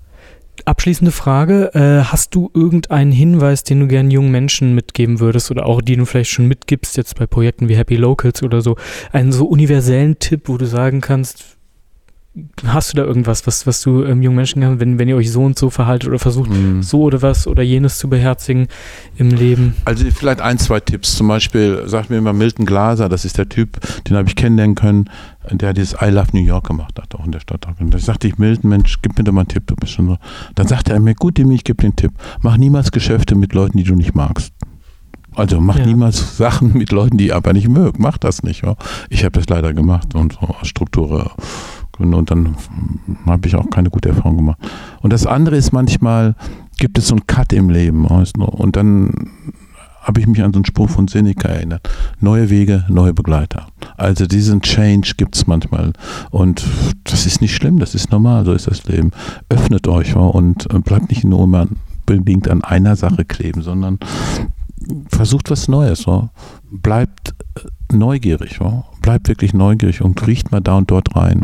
Abschließende Frage: äh, Hast du irgendeinen Hinweis, den du gern jungen Menschen mitgeben würdest oder auch den du vielleicht schon mitgibst, jetzt bei Projekten wie Happy Locals oder so? Einen so universellen Tipp, wo du sagen kannst, hast du da irgendwas, was, was du ähm, jungen Menschen kannst, wenn, wenn ihr euch so und so verhaltet oder versucht, Mhm. so oder was oder jenes zu beherzigen im Leben? Also vielleicht ein, zwei Tipps. Zum Beispiel sagt mir immer Milton Glaser, das ist der Typ, den habe ich kennenlernen können, der dieses I Love New York gemacht hat, auch in der Stadt. Und da sagte ich, Milton, Mensch, gib mir doch mal einen Tipp, du bist schon so. Dann sagte er mir, gut, Demi, ich gebe dir einen Tipp. Mach niemals Geschäfte mit Leuten, die du nicht magst. Also mach Ja. niemals Sachen mit Leuten, die ihr aber nicht mögt. Mach das nicht. Ja. Ich habe das leider gemacht und so aus Struktur. Und dann habe ich auch keine gute Erfahrung gemacht. Und das andere ist manchmal, gibt es so einen Cut im Leben. Und dann habe ich mich an so einen Spruch von Seneca erinnert. Neue Wege, neue Begleiter. Also diesen Change gibt es manchmal. Und das ist nicht schlimm, das ist normal, so ist das Leben. Öffnet euch und äh, bleibt nicht nur immer unbedingt an einer Sache kleben, sondern versucht was Neues. Bleibt äh, neugierig. Bleibt wirklich neugierig und riecht mal da und dort rein.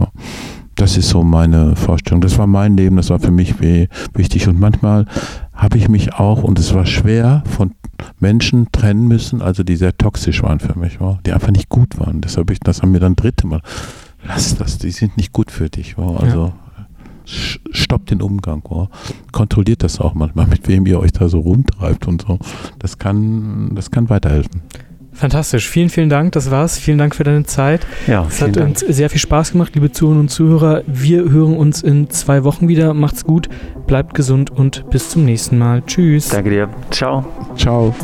Das ist so meine Vorstellung. Das war mein Leben, das war für mich wichtig. Und manchmal habe ich mich auch, und es war schwer, von Menschen trennen müssen, also die sehr toxisch waren für mich, die einfach nicht gut waren. Deshalb ich, das haben mir dann dritte Mal, lass das, die sind nicht gut für dich. Also ja. Stoppt den Umgang. Kontrolliert das auch manchmal, mit wem ihr euch da so rumtreibt und so. Das kann, das kann weiterhelfen. Fantastisch. Vielen, vielen Dank. Das war's. Vielen Dank für deine Zeit. Ja, es hat Dank. uns sehr viel Spaß gemacht, liebe Zuhörerinnen und Zuhörer. Wir hören uns in zwei Wochen wieder. Macht's gut, bleibt gesund und bis zum nächsten Mal. Tschüss. Danke dir. Ciao. Ciao.